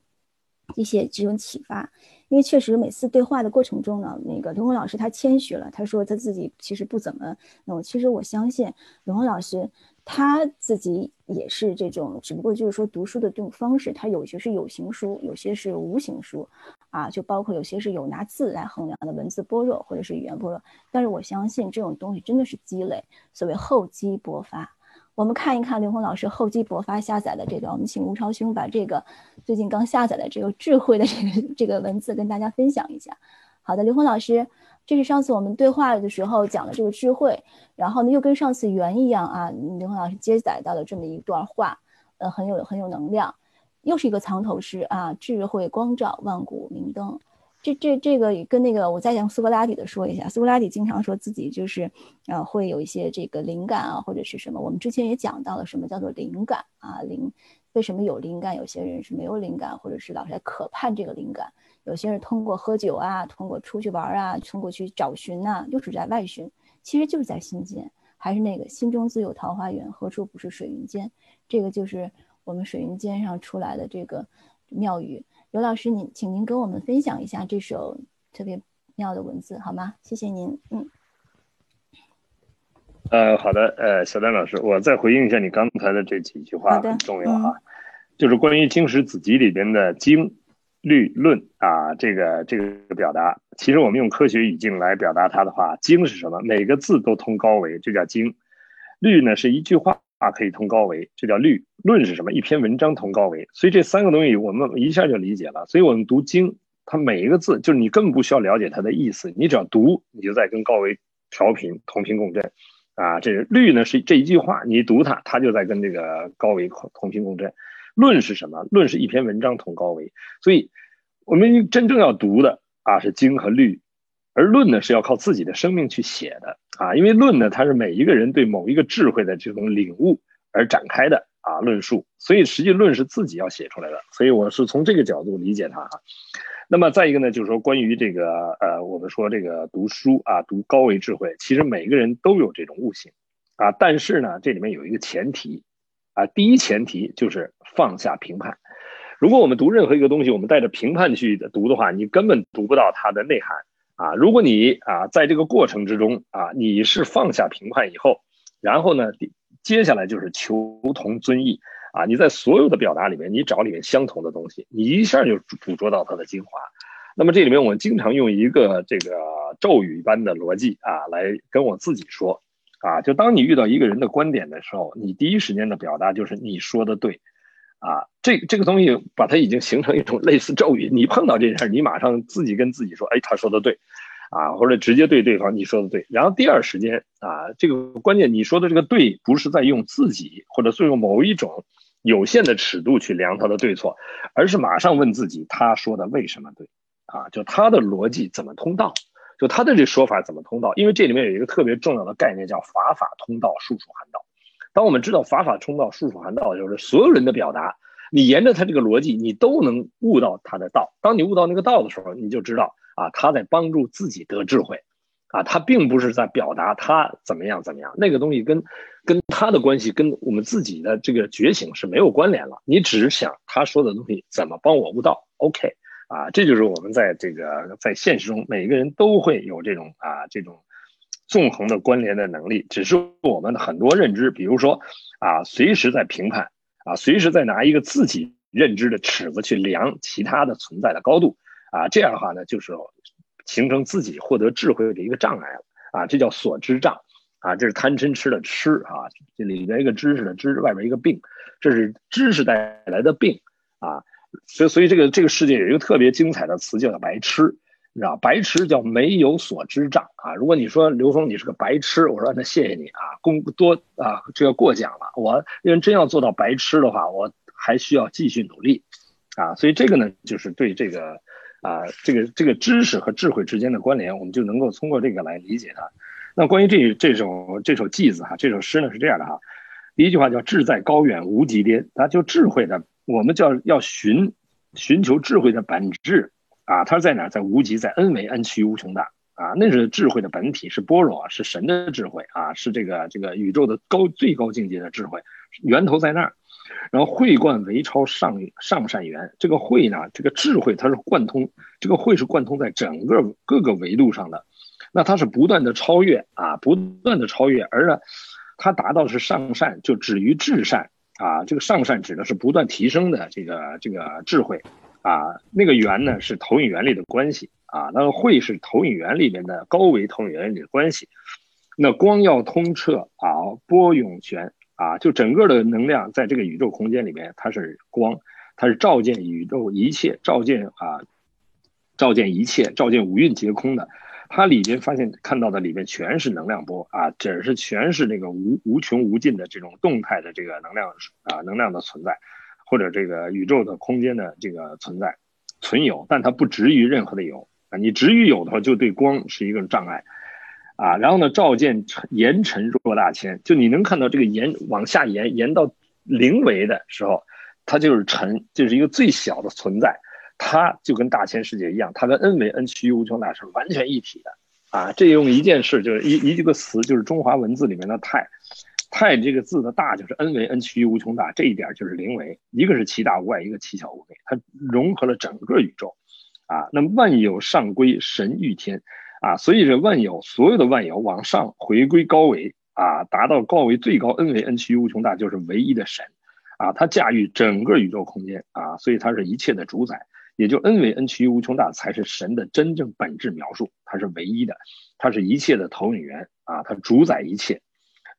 一些这种启发，因为确实每次对话的过程中呢，那个刘红老师他谦虚了，他说他自己其实不怎么那我其实我相信刘红老师他自己也是这种，只不过就是说读书的这种方式，他有些是有形书，有些是无形书，啊，就包括有些是有拿字来衡量的文字般若或者是语言般若，但是我相信这种东西真的是积累，所谓厚积薄发。我们看一看刘红老师厚积薄发下载的这个，我们请吴超兄把这个最近刚下载的这个智慧的这个这个文字跟大家分享一下。好的，刘红老师，这是上次我们对话的时候讲的这个智慧，然后呢又跟上次圆一样啊，刘红老师接载到了这么一段话，呃，很有很有能量，又是一个藏头诗啊，智慧光照万古明灯。这这这个跟那个，我再讲苏格拉底的说一下。苏格拉底经常说自己就是，呃，会有一些这个灵感啊，或者是什么。我们之前也讲到了什么叫做灵感啊，灵为什么有灵感？有些人是没有灵感，或者是老是在渴盼这个灵感。有些人通过喝酒啊，通过出去玩啊，通过去找寻呐，又是在外寻，其实就是在心间。还是那个心中自有桃花源，何处不是水云间？这个就是我们水云间上出来的这个妙语。刘老师，您请您跟我们分享一下这首特别妙的文字好吗？谢谢您。嗯，呃，好的，呃，小丹老师，我再回应一下你刚才的这几句话，很重要啊，就是关于经史子集里边的经、律、论啊，这个这个表达，其实我们用科学语境来表达它的话，经是什么？每个字都通高维，这叫经；律呢是一句话。啊，可以通高维，这叫律论是什么？一篇文章通高维，所以这三个东西我们一下就理解了。所以我们读经，它每一个字就是你根本不需要了解它的意思，你只要读，你就在跟高维调频同频共振。啊，这是律呢是这一句话，你读它，它就在跟这个高维同频共振。论是什么？论是一篇文章通高维，所以我们真正要读的啊是经和律。而论呢是要靠自己的生命去写的啊，因为论呢它是每一个人对某一个智慧的这种领悟而展开的啊论述，所以实际论是自己要写出来的，所以我是从这个角度理解它哈。那么再一个呢，就是说关于这个呃，我们说这个读书啊，读高维智慧，其实每个人都有这种悟性啊，但是呢，这里面有一个前提啊，第一前提就是放下评判。如果我们读任何一个东西，我们带着评判去读的话，你根本读不到它的内涵。啊，如果你啊在这个过程之中啊，你是放下评判以后，然后呢，接下来就是求同尊异啊，你在所有的表达里面，你找里面相同的东西，你一下就捕捉到它的精华。那么这里面我们经常用一个这个咒语般的逻辑啊，来跟我自己说啊，就当你遇到一个人的观点的时候，你第一时间的表达就是你说的对。啊，这这个东西把它已经形成一种类似咒语，你碰到这事儿，你马上自己跟自己说，哎，他说的对，啊，或者直接对对方你说的对，然后第二时间啊，这个关键你说的这个对，不是在用自己或者是用某一种有限的尺度去量他的对错，而是马上问自己，他说的为什么对，啊，就他的逻辑怎么通道，就他的这说法怎么通道，因为这里面有一个特别重要的概念叫法法通道，术数含道。当我们知道法法通道，术术含道，就是所有人的表达，你沿着他这个逻辑，你都能悟到他的道。当你悟到那个道的时候，你就知道啊，他在帮助自己得智慧，啊，他并不是在表达他怎么样怎么样，那个东西跟跟他的关系跟我们自己的这个觉醒是没有关联了。你只想他说的东西怎么帮我悟道，OK，啊，这就是我们在这个在现实中每个人都会有这种啊这种。纵横的关联的能力，只是我们的很多认知，比如说啊，随时在评判啊，随时在拿一个自己认知的尺子去量其他的存在的高度啊，这样的话呢，就是形成自己获得智慧的一个障碍了啊，这叫所知障啊，这是贪嗔痴的痴啊，这里边一个知识的知，外边一个病，这是知识带来的病啊，所以所以这个这个世界有一个特别精彩的词叫白痴。你知道白痴叫没有所知障啊！如果你说刘峰你是个白痴，我说那谢谢你啊，功多啊，这个过奖了。我因为真要做到白痴的话，我还需要继续努力啊。所以这个呢，就是对这个啊，这个这个知识和智慧之间的关联，我们就能够通过这个来理解它。那关于这这首这首偈子哈，这首诗呢是这样的哈，第一句话叫志在高远无极巅，它就智慧的，我们叫要寻寻求智慧的本质啊，它是在哪？在无极，在恩为恩趋无穷大啊，那是智慧的本体，是般若，是神的智慧啊，是这个这个宇宙的高最高境界的智慧，源头在那儿。然后慧贯维超上上善缘，这个慧呢，这个智慧它是贯通，这个慧是贯通在整个各个维度上的。那它是不断的超越啊，不断的超越，而呢，它达到是上善，就止于至善啊。这个上善指的是不断提升的这个这个智慧啊。那个圆呢是投影原理的关系啊，那个会是投影原理里面的高维投影原理的关系。那光要通彻啊，波涌泉啊，就整个的能量在这个宇宙空间里面，它是光，它是照见宇宙一切，照见啊，照见一切，照见五蕴皆空的。它里边发现看到的里边全是能量波啊，只是全是那个无无穷无尽的这种动态的这个能量啊，能量的存在，或者这个宇宙的空间的这个存在存有，但它不执于任何的有啊，你执于有的话，就对光是一个障碍啊。然后呢，照见岩尘若大千，就你能看到这个岩往下延延到零维的时候，它就是尘，就是一个最小的存在。它就跟大千世界一样，它跟 n 为 n 趋于无穷大是完全一体的啊！这用一件事就是一一个词，就是中华文字里面的太，太这个字的大就是 n 为 n 趋于无穷大，这一点就是零维，一个是其大无外，一个其小无内，它融合了整个宇宙啊。那么万有上归神御天啊，所以这万有所有的万有往上回归高维啊，达到高维最高 n 为 n 趋于无穷大，就是唯一的神啊，它驾驭整个宇宙空间啊，所以它是一切的主宰。也就 n 为 n 趋于无穷大，才是神的真正本质描述。它是唯一的，它是一切的投影源啊，它主宰一切。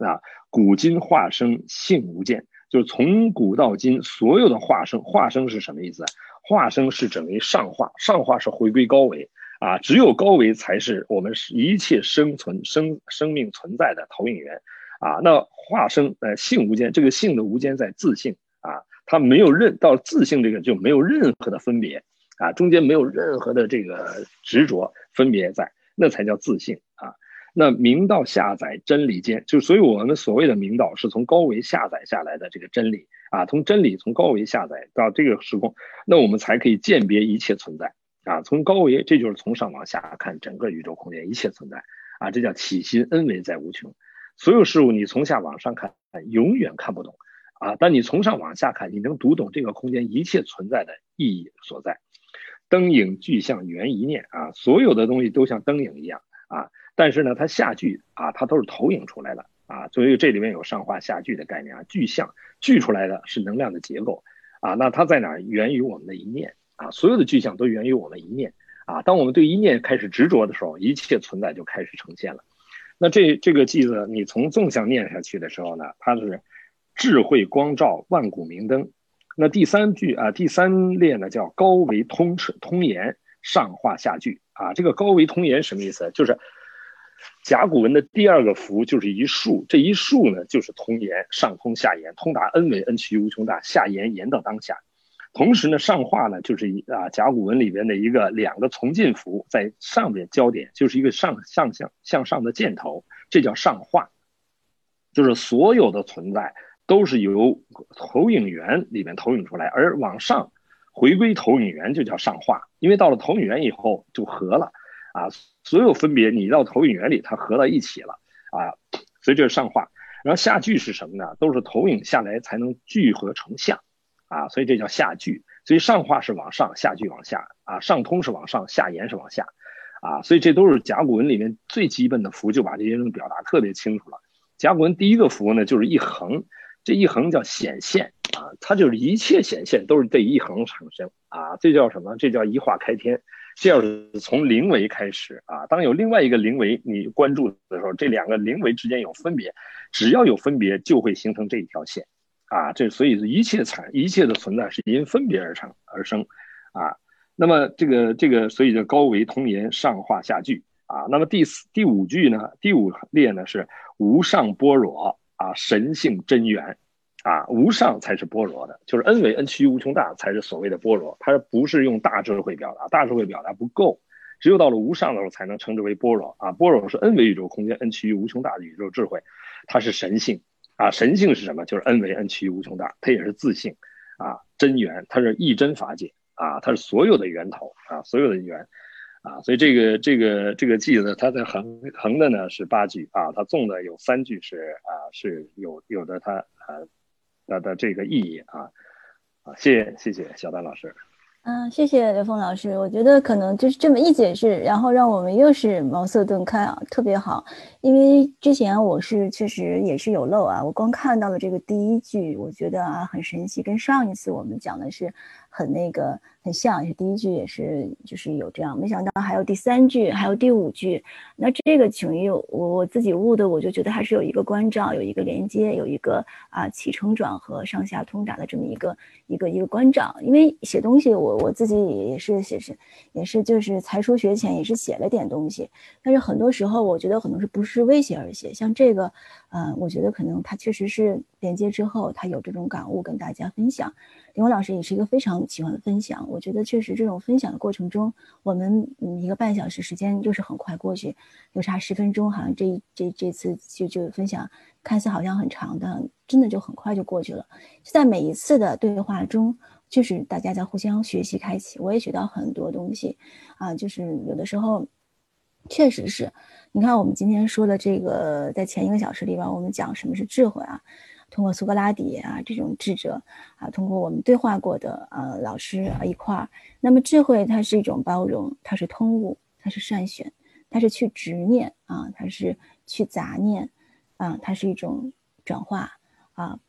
啊，古今化生性无间，就是从古到今所有的化生，化生是什么意思？化生是整为上化，上化是回归高维啊，只有高维才是我们一切生存生生命存在的投影源啊。那化生呃性无间，这个性的无间在自性啊。它没有任到自性这个就没有任何的分别啊，中间没有任何的这个执着分别在，那才叫自性啊。那明道下载真理间，就所以我们所谓的明道是从高维下载下来的这个真理啊，从真理从高维下载到这个时空，那我们才可以鉴别一切存在啊。从高维，这就是从上往下看整个宇宙空间一切存在啊，这叫起心恩为在无穷，所有事物你从下往上看，永远看不懂。啊！但你从上往下看，你能读懂这个空间一切存在的意义所在。灯影具象原一念啊，所有的东西都像灯影一样啊。但是呢，它下句啊，它都是投影出来的啊。所以这里面有上化下句的概念啊。具象具出来的是能量的结构啊。那它在哪儿？源于我们的一念啊。所有的具象都源于我们一念啊。当我们对一念开始执着的时候，一切存在就开始呈现了。那这这个句子，你从纵向念下去的时候呢，它是。智慧光照万古明灯，那第三句啊，第三列呢叫高维通彻通言上化下句啊，这个高维通言什么意思？就是甲骨文的第二个符就是一竖，这一竖呢就是通言上通下言，通达 n 为 n 趋无穷大，下言言到当下。同时呢，上画呢就是一啊甲骨文里边的一个两个从进符在上面交点，就是一个上上向向上的箭头，这叫上画，就是所有的存在。都是由投影源里面投影出来，而往上回归投影源就叫上画，因为到了投影源以后就合了啊，所有分别你到投影原理它合到一起了啊，所以这是上画。然后下句是什么呢？都是投影下来才能聚合成像啊，所以这叫下句。所以上画是往上，下句往下啊，上通是往上，下延是往下啊，所以这都是甲骨文里面最基本的符，就把这些东西表达特别清楚了。甲骨文第一个符呢就是一横。这一横叫显现啊，它就是一切显现都是这一横产生啊，这叫什么？这叫一画开天。这要从零维开始啊，当有另外一个零维你关注的时候，这两个零维之间有分别，只要有分别就会形成这一条线啊。这所以一切产一切的存在是因分别而成而生啊。那么这个这个所以叫高维通言上化下句啊。那么第四第五句呢？第五列呢是无上般若。啊，神性真源，啊，无上才是般若的，就是 n 为 n 趋于无穷大才是所谓的般若，它不是用大智慧表达，大智慧表达不够，只有到了无上的时候，才能称之为般若啊。般若是 n 维宇宙空间，n 趋于无穷大的宇宙智慧，它是神性啊。神性是什么？就是 n 维 n 趋于无穷大，它也是自性啊，真源，它是一真法界啊，它是所有的源头啊，所有的源啊。所以这个这个这个偈呢，它的横横的呢是八句啊，它纵的有三句是啊是有有的它啊它的这个意义啊啊，谢谢谢谢小丹老师。嗯，谢谢刘峰老师。我觉得可能就是这么一解释，然后让我们又是茅塞顿开啊，特别好。因为之前我是确实也是有漏啊，我光看到了这个第一句，我觉得啊很神奇，跟上一次我们讲的是很那个。很像，是第一句也是，就是有这样，没想到还有第三句，还有第五句。那这个请义，我我自己悟的，我就觉得还是有一个关照，有一个连接，有一个啊起承转合、上下通达的这么一个一个一个关照。因为写东西，我我自己也是写是也是就是才疏学浅，也是写了点东西。但是很多时候，我觉得可能是不是为写而写。像这个，嗯，我觉得可能他确实是连接之后，他有这种感悟跟大家分享。林文老师也是一个非常喜欢分享，我觉得确实这种分享的过程中，我们嗯一个半小时时间就是很快过去，有差十分钟，好像这这这次就就分享看似好像很长的，真的就很快就过去了。就在每一次的对话中，就是大家在互相学习开启，我也学到很多东西啊，就是有的时候确实是，你看我们今天说的这个，在前一个小时里边，我们讲什么是智慧啊。通过苏格拉底啊这种智者啊，通过我们对话过的呃老师啊一块儿，那么智慧它是一种包容，它是通悟，它是善选，它是去执念啊，它是去杂念啊，它是一种转化啊。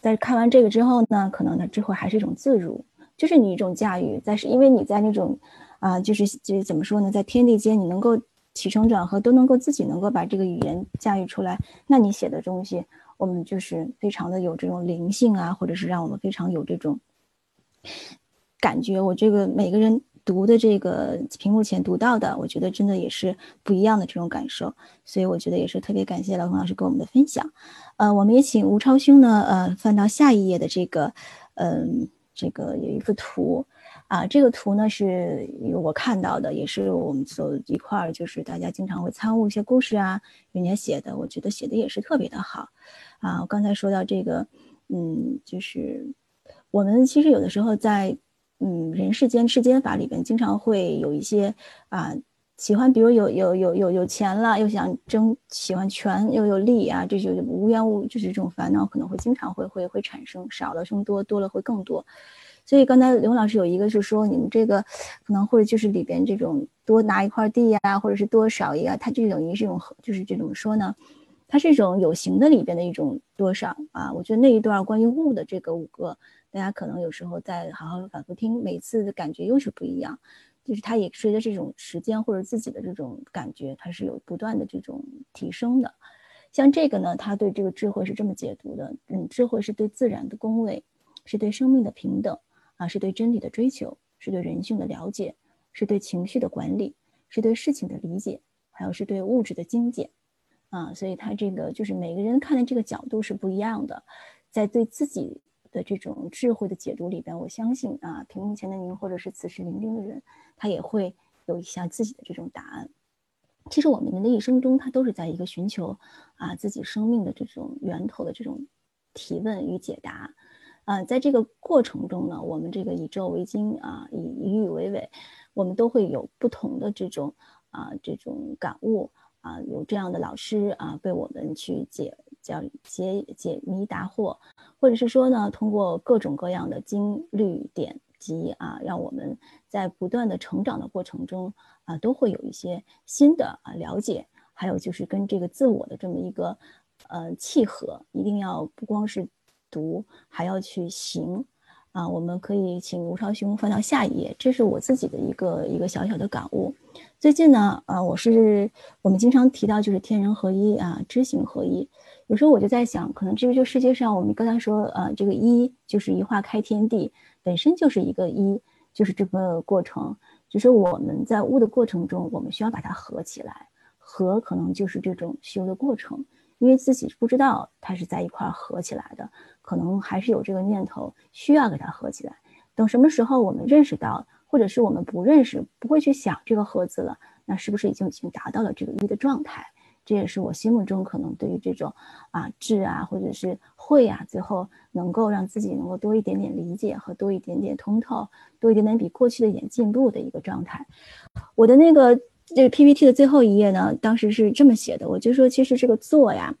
在看完这个之后呢，可能呢智慧还是一种自如，就是你一种驾驭，在是因为你在那种啊，就是就是怎么说呢，在天地间你能够起承转合都能够自己能够把这个语言驾驭出来，那你写的东西。我们就是非常的有这种灵性啊，或者是让我们非常有这种感觉。我这个每个人读的这个屏幕前读到的，我觉得真的也是不一样的这种感受。所以我觉得也是特别感谢老冯老师给我们的分享。呃，我们也请吴超兄呢，呃，翻到下一页的这个，嗯，这个有一个图。啊，这个图呢是我看到的，也是我们走一块儿，就是大家经常会参悟一些故事啊，人家写的，我觉得写的也是特别的好。啊，我刚才说到这个，嗯，就是我们其实有的时候在嗯人世间世间法里边，经常会有一些啊喜欢，比如有有有有有钱了，又想争，喜欢权又有利啊，这就无缘无就是这种烦恼可能会经常会会会产生，少了生多，多了会更多。所以刚才刘老师有一个是说，你们这个可能或者就是里边这种多拿一块地呀，或者是多少一个，它就等于这种就是这种说呢，它是一种有形的里边的一种多少啊。我觉得那一段关于物的这个五个，大家可能有时候再好好反复听，每次的感觉又是不一样。就是它也随着这种时间或者自己的这种感觉，它是有不断的这种提升的。像这个呢，他对这个智慧是这么解读的，嗯，智慧是对自然的恭维，是对生命的平等。啊，是对真理的追求，是对人性的了解，是对情绪的管理，是对事情的理解，还有是对物质的精简。啊，所以他这个就是每个人看的这个角度是不一样的，在对自己的这种智慧的解读里边，我相信啊，屏幕前的您或者是此时聆听的人，他也会有一下自己的这种答案。其实我们人的一生中，他都是在一个寻求啊自己生命的这种源头的这种提问与解答。啊，在这个过程中呢，我们这个以昼为经啊，以以语为纬，我们都会有不同的这种啊这种感悟啊，有这样的老师啊，被我们去解叫解解谜答惑，或者是说呢，通过各种各样的经律典籍啊，让我们在不断的成长的过程中啊，都会有一些新的啊了解，还有就是跟这个自我的这么一个呃契合，一定要不光是。读还要去行，啊，我们可以请吴超兄翻到下一页，这是我自己的一个一个小小的感悟。最近呢，啊，我是我们经常提到就是天人合一啊，知行合一。有时候我就在想，可能这个就世界上我们刚才说，呃，这个一就是一化开天地，本身就是一个一，就是这个过程。就是我们在悟的过程中，我们需要把它合起来，合可能就是这种修的过程。因为自己不知道它是在一块合起来的，可能还是有这个念头需要给它合起来。等什么时候我们认识到，或者是我们不认识，不会去想这个盒子了，那是不是已经已经达到了这个一的状态？这也是我心目中可能对于这种啊智啊或者是慧啊，最后能够让自己能够多一点点理解和多一点点通透，多一点点比过去的点进步的一个状态。我的那个这个 PPT 的最后一页呢，当时是这么写的，我就说其实这个做呀。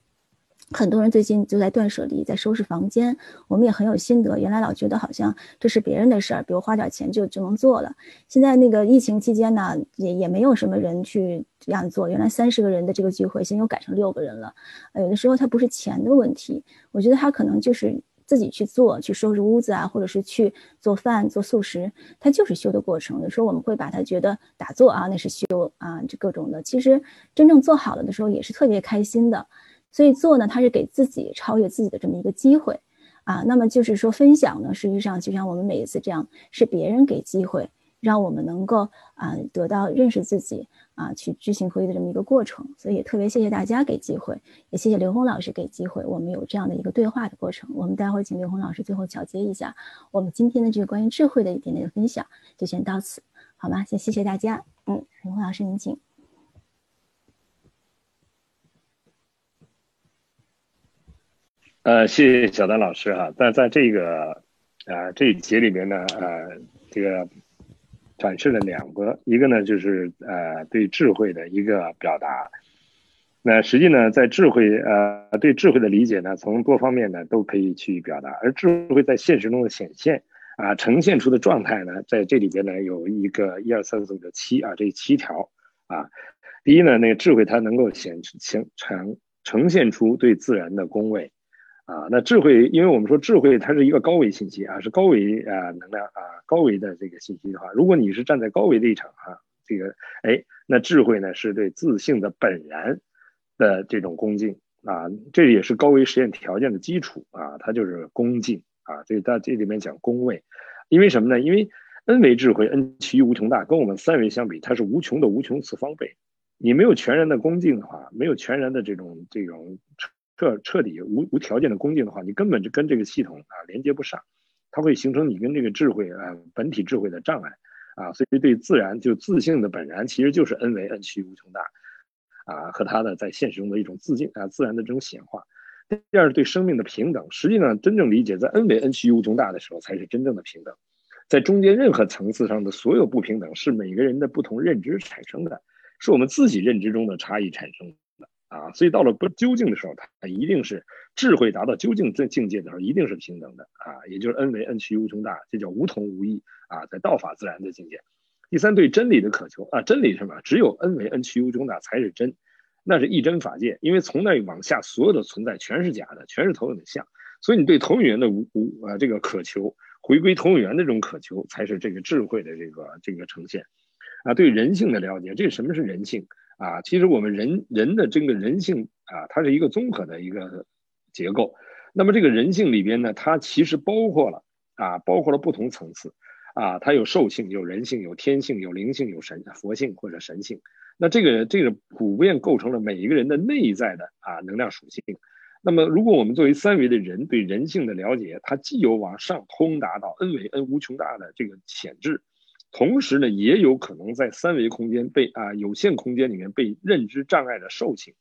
很多人最近就在断舍离，在收拾房间。我们也很有心得。原来老觉得好像这是别人的事儿，比如花点钱就就能做了。现在那个疫情期间呢，也也没有什么人去这样做。原来三十个人的这个聚会，现在又改成六个人了。有的时候它不是钱的问题，我觉得他可能就是自己去做，去收拾屋子啊，或者是去做饭、做素食，它就是修的过程。有时候我们会把它觉得打坐啊，那是修啊，这各种的。其实真正做好了的时候，也是特别开心的。所以做呢，它是给自己超越自己的这么一个机会，啊，那么就是说分享呢，实际上就像我们每一次这样，是别人给机会，让我们能够啊得到认识自己啊，去知行合一的这么一个过程。所以也特别谢谢大家给机会，也谢谢刘红老师给机会，我们有这样的一个对话的过程。我们待会儿请刘红老师最后小结一下我们今天的这个关于智慧的一点点的分享，就先到此，好吗？先谢谢大家，嗯，刘红老师您请。呃，谢谢小丹老师哈，在在这个啊这一节里面呢，呃，这个展示了两个，一个呢就是呃对智慧的一个表达。那实际呢，在智慧呃对智慧的理解呢，从多方面呢都可以去表达，而智慧在现实中的显现啊，呈现出的状态呢，在这里边呢有一个一二三四五六七啊这七条啊。第一呢，那个智慧它能够显呈呈呈现出对自然的恭维。啊，那智慧，因为我们说智慧它是一个高维信息啊，是高维啊能量啊高维的这个信息的话，如果你是站在高维立场啊，这个哎，那智慧呢是对自信的本然的这种恭敬啊，这也是高维实验条件的基础啊，它就是恭敬啊，这在这里面讲恭畏，因为什么呢？因为 n 维智慧 n 趋于无穷大，跟我们三维相比，它是无穷的无穷次方倍，你没有全然的恭敬的话，没有全然的这种这种。彻彻底无无条件的恭敬的话，你根本就跟这个系统啊连接不上，它会形成你跟这个智慧啊本体智慧的障碍啊，所以对自然就自性的本然其实就是 n 为 n 趋无穷大啊和它的在现实中的一种自净啊自然的这种显化。第二对生命的平等，实际上真正理解在 n 为 n 趋无穷大的时候才是真正的平等，在中间任何层次上的所有不平等是每个人的不同认知产生的，是我们自己认知中的差异产生。啊，所以到了不究竟的时候，它一定是智慧达到究竟这境界的时候，一定是平等的啊，也就是 n 为 n 趋无穷大，这叫无同无异啊，在道法自然的境界。第三，对真理的渴求啊，真理是什么？只有 n 为 n 趋无穷大才是真，那是一真法界，因为从那往下所有的存在全是假的，全是投影的像，所以你对投影源的无无啊这个渴求，回归投影源的这种渴求，才是这个智慧的这个这个呈现啊，对人性的了解，这什么是人性？啊，其实我们人人的这个人性啊，它是一个综合的一个结构。那么这个人性里边呢，它其实包括了啊，包括了不同层次啊，它有兽性、有人性、有天性、有灵性、有神佛性或者神性。那这个这个普遍构成了每一个人的内在的啊能量属性。那么如果我们作为三维的人对人性的了解，它既有往上通达到 n 维 n 无穷大的这个潜质。同时呢，也有可能在三维空间被啊有限空间里面被认知障碍的受性，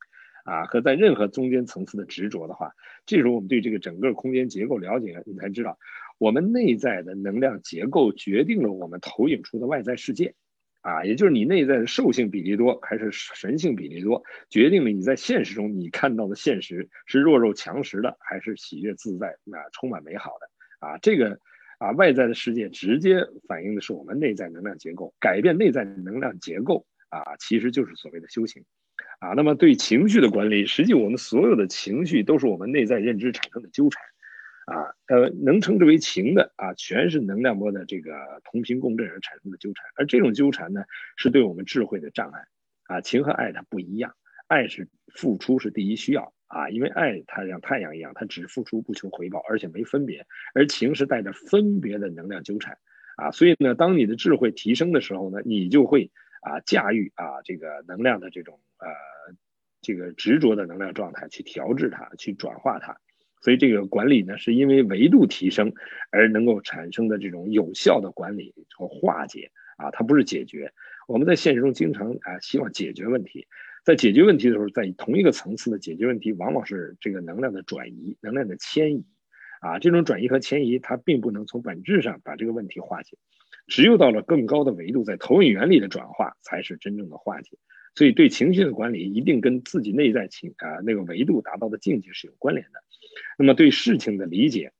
啊和在任何中间层次的执着的话，这时候我们对这个整个空间结构了解，你才知道我们内在的能量结构决定了我们投影出的外在世界，啊，也就是你内在的兽性比例多还是神性比例多，决定了你在现实中你看到的现实是弱肉强食的还是喜悦自在啊充满美好的啊这个。啊，外在的世界直接反映的是我们内在能量结构，改变内在能量结构啊，其实就是所谓的修行啊。那么对情绪的管理，实际我们所有的情绪都是我们内在认知产生的纠缠啊，呃，能称之为情的啊，全是能量波的这个同频共振而产生的纠缠，而这种纠缠呢，是对我们智慧的障碍啊。情和爱它不一样，爱是付出是第一需要。啊，因为爱它像太阳一样，它只付出不求回报，而且没分别；而情是带着分别的能量纠缠，啊，所以呢，当你的智慧提升的时候呢，你就会啊驾驭啊这个能量的这种呃这个执着的能量状态去调制它，去转化它。所以这个管理呢，是因为维度提升而能够产生的这种有效的管理和化解啊，它不是解决。我们在现实中经常啊希望解决问题，在解决问题的时候，在同一个层次的解决问题，往往是这个能量的转移、能量的迁移，啊，这种转移和迁移，它并不能从本质上把这个问题化解，只有到了更高的维度，在投影原理的转化，才是真正的化解。所以，对情绪的管理一定跟自己内在情啊那个维度达到的境界是有关联的。那么，对事情的理解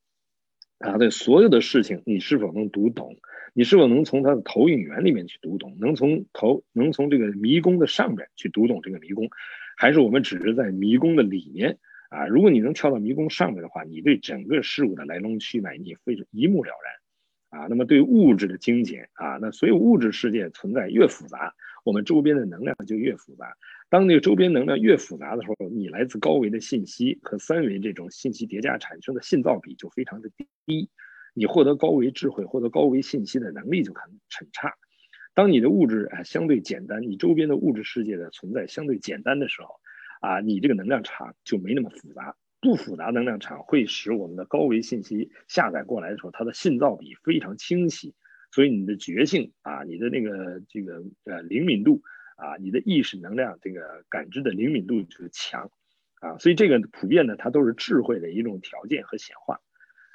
啊，对所有的事情，你是否能读懂？你是否能从它的投影源里面去读懂？能从投能从这个迷宫的上边去读懂这个迷宫，还是我们只是在迷宫的里面啊？如果你能跳到迷宫上面的话，你对整个事物的来龙去脉你非常一目了然啊。那么，对物质的精简啊，那所有物质世界存在越复杂。我们周边的能量就越复杂。当那个周边能量越复杂的时候，你来自高维的信息和三维这种信息叠加产生的信噪比就非常的低，你获得高维智慧、获得高维信息的能力就很很差。当你的物质啊相对简单，你周边的物质世界的存在相对简单的时候，啊，你这个能量场就没那么复杂。不复杂能量场会使我们的高维信息下载过来的时候，它的信噪比非常清晰。所以你的觉性啊，你的那个这个呃灵敏度啊，你的意识能量这个感知的灵敏度就强啊，所以这个普遍呢，它都是智慧的一种条件和显化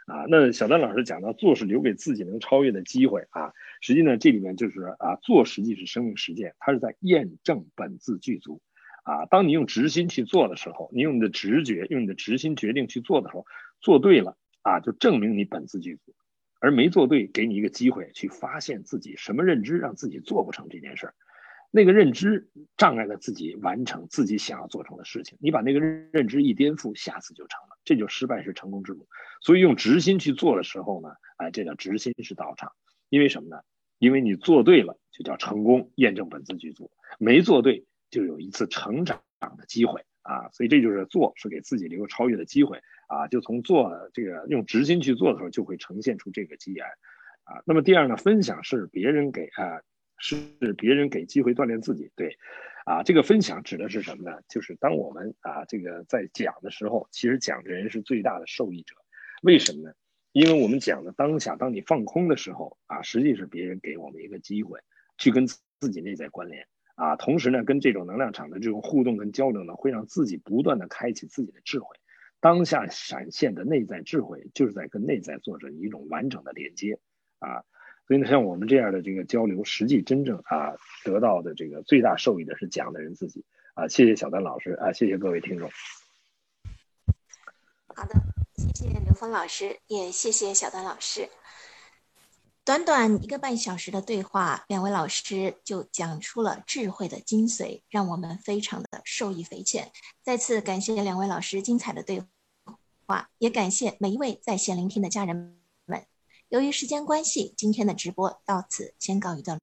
啊。那小丹老师讲到做是留给自己能超越的机会啊，实际呢这里面就是啊做实际是生命实践，它是在验证本自具足啊。当你用直心去做的时候，你用你的直觉，用你的直心决定去做的时候，做对了啊，就证明你本自具足。而没做对，给你一个机会去发现自己什么认知让自己做不成这件事儿，那个认知障碍了自己完成自己想要做成的事情。你把那个认知一颠覆，下次就成了，这就失败是成功之路。所以用直心去做的时候呢，哎，这叫直心是道场。因为什么呢？因为你做对了，就叫成功，验证本自具足；没做对，就有一次成长的机会啊。所以这就是做，是给自己留超越的机会。啊，就从做这个用直心去做的时候，就会呈现出这个机缘，啊，那么第二呢，分享是别人给啊，是别人给机会锻炼自己，对，啊，这个分享指的是什么呢？就是当我们啊这个在讲的时候，其实讲的人是最大的受益者，为什么呢？因为我们讲的当下，当你放空的时候啊，实际是别人给我们一个机会，去跟自己内在关联啊，同时呢，跟这种能量场的这种互动跟交流呢，会让自己不断的开启自己的智慧。当下闪现的内在智慧，就是在跟内在做着一种完整的连接啊，所以呢，像我们这样的这个交流，实际真正啊得到的这个最大受益的是讲的人自己啊。谢谢小丹老师啊，谢谢各位听众。好的，谢谢刘峰老师，也谢谢小丹老师。短短一个半小时的对话，两位老师就讲出了智慧的精髓，让我们非常的受益匪浅。再次感谢两位老师精彩的对话，也感谢每一位在线聆听的家人。由于时间关系，今天的直播到此先告一段落。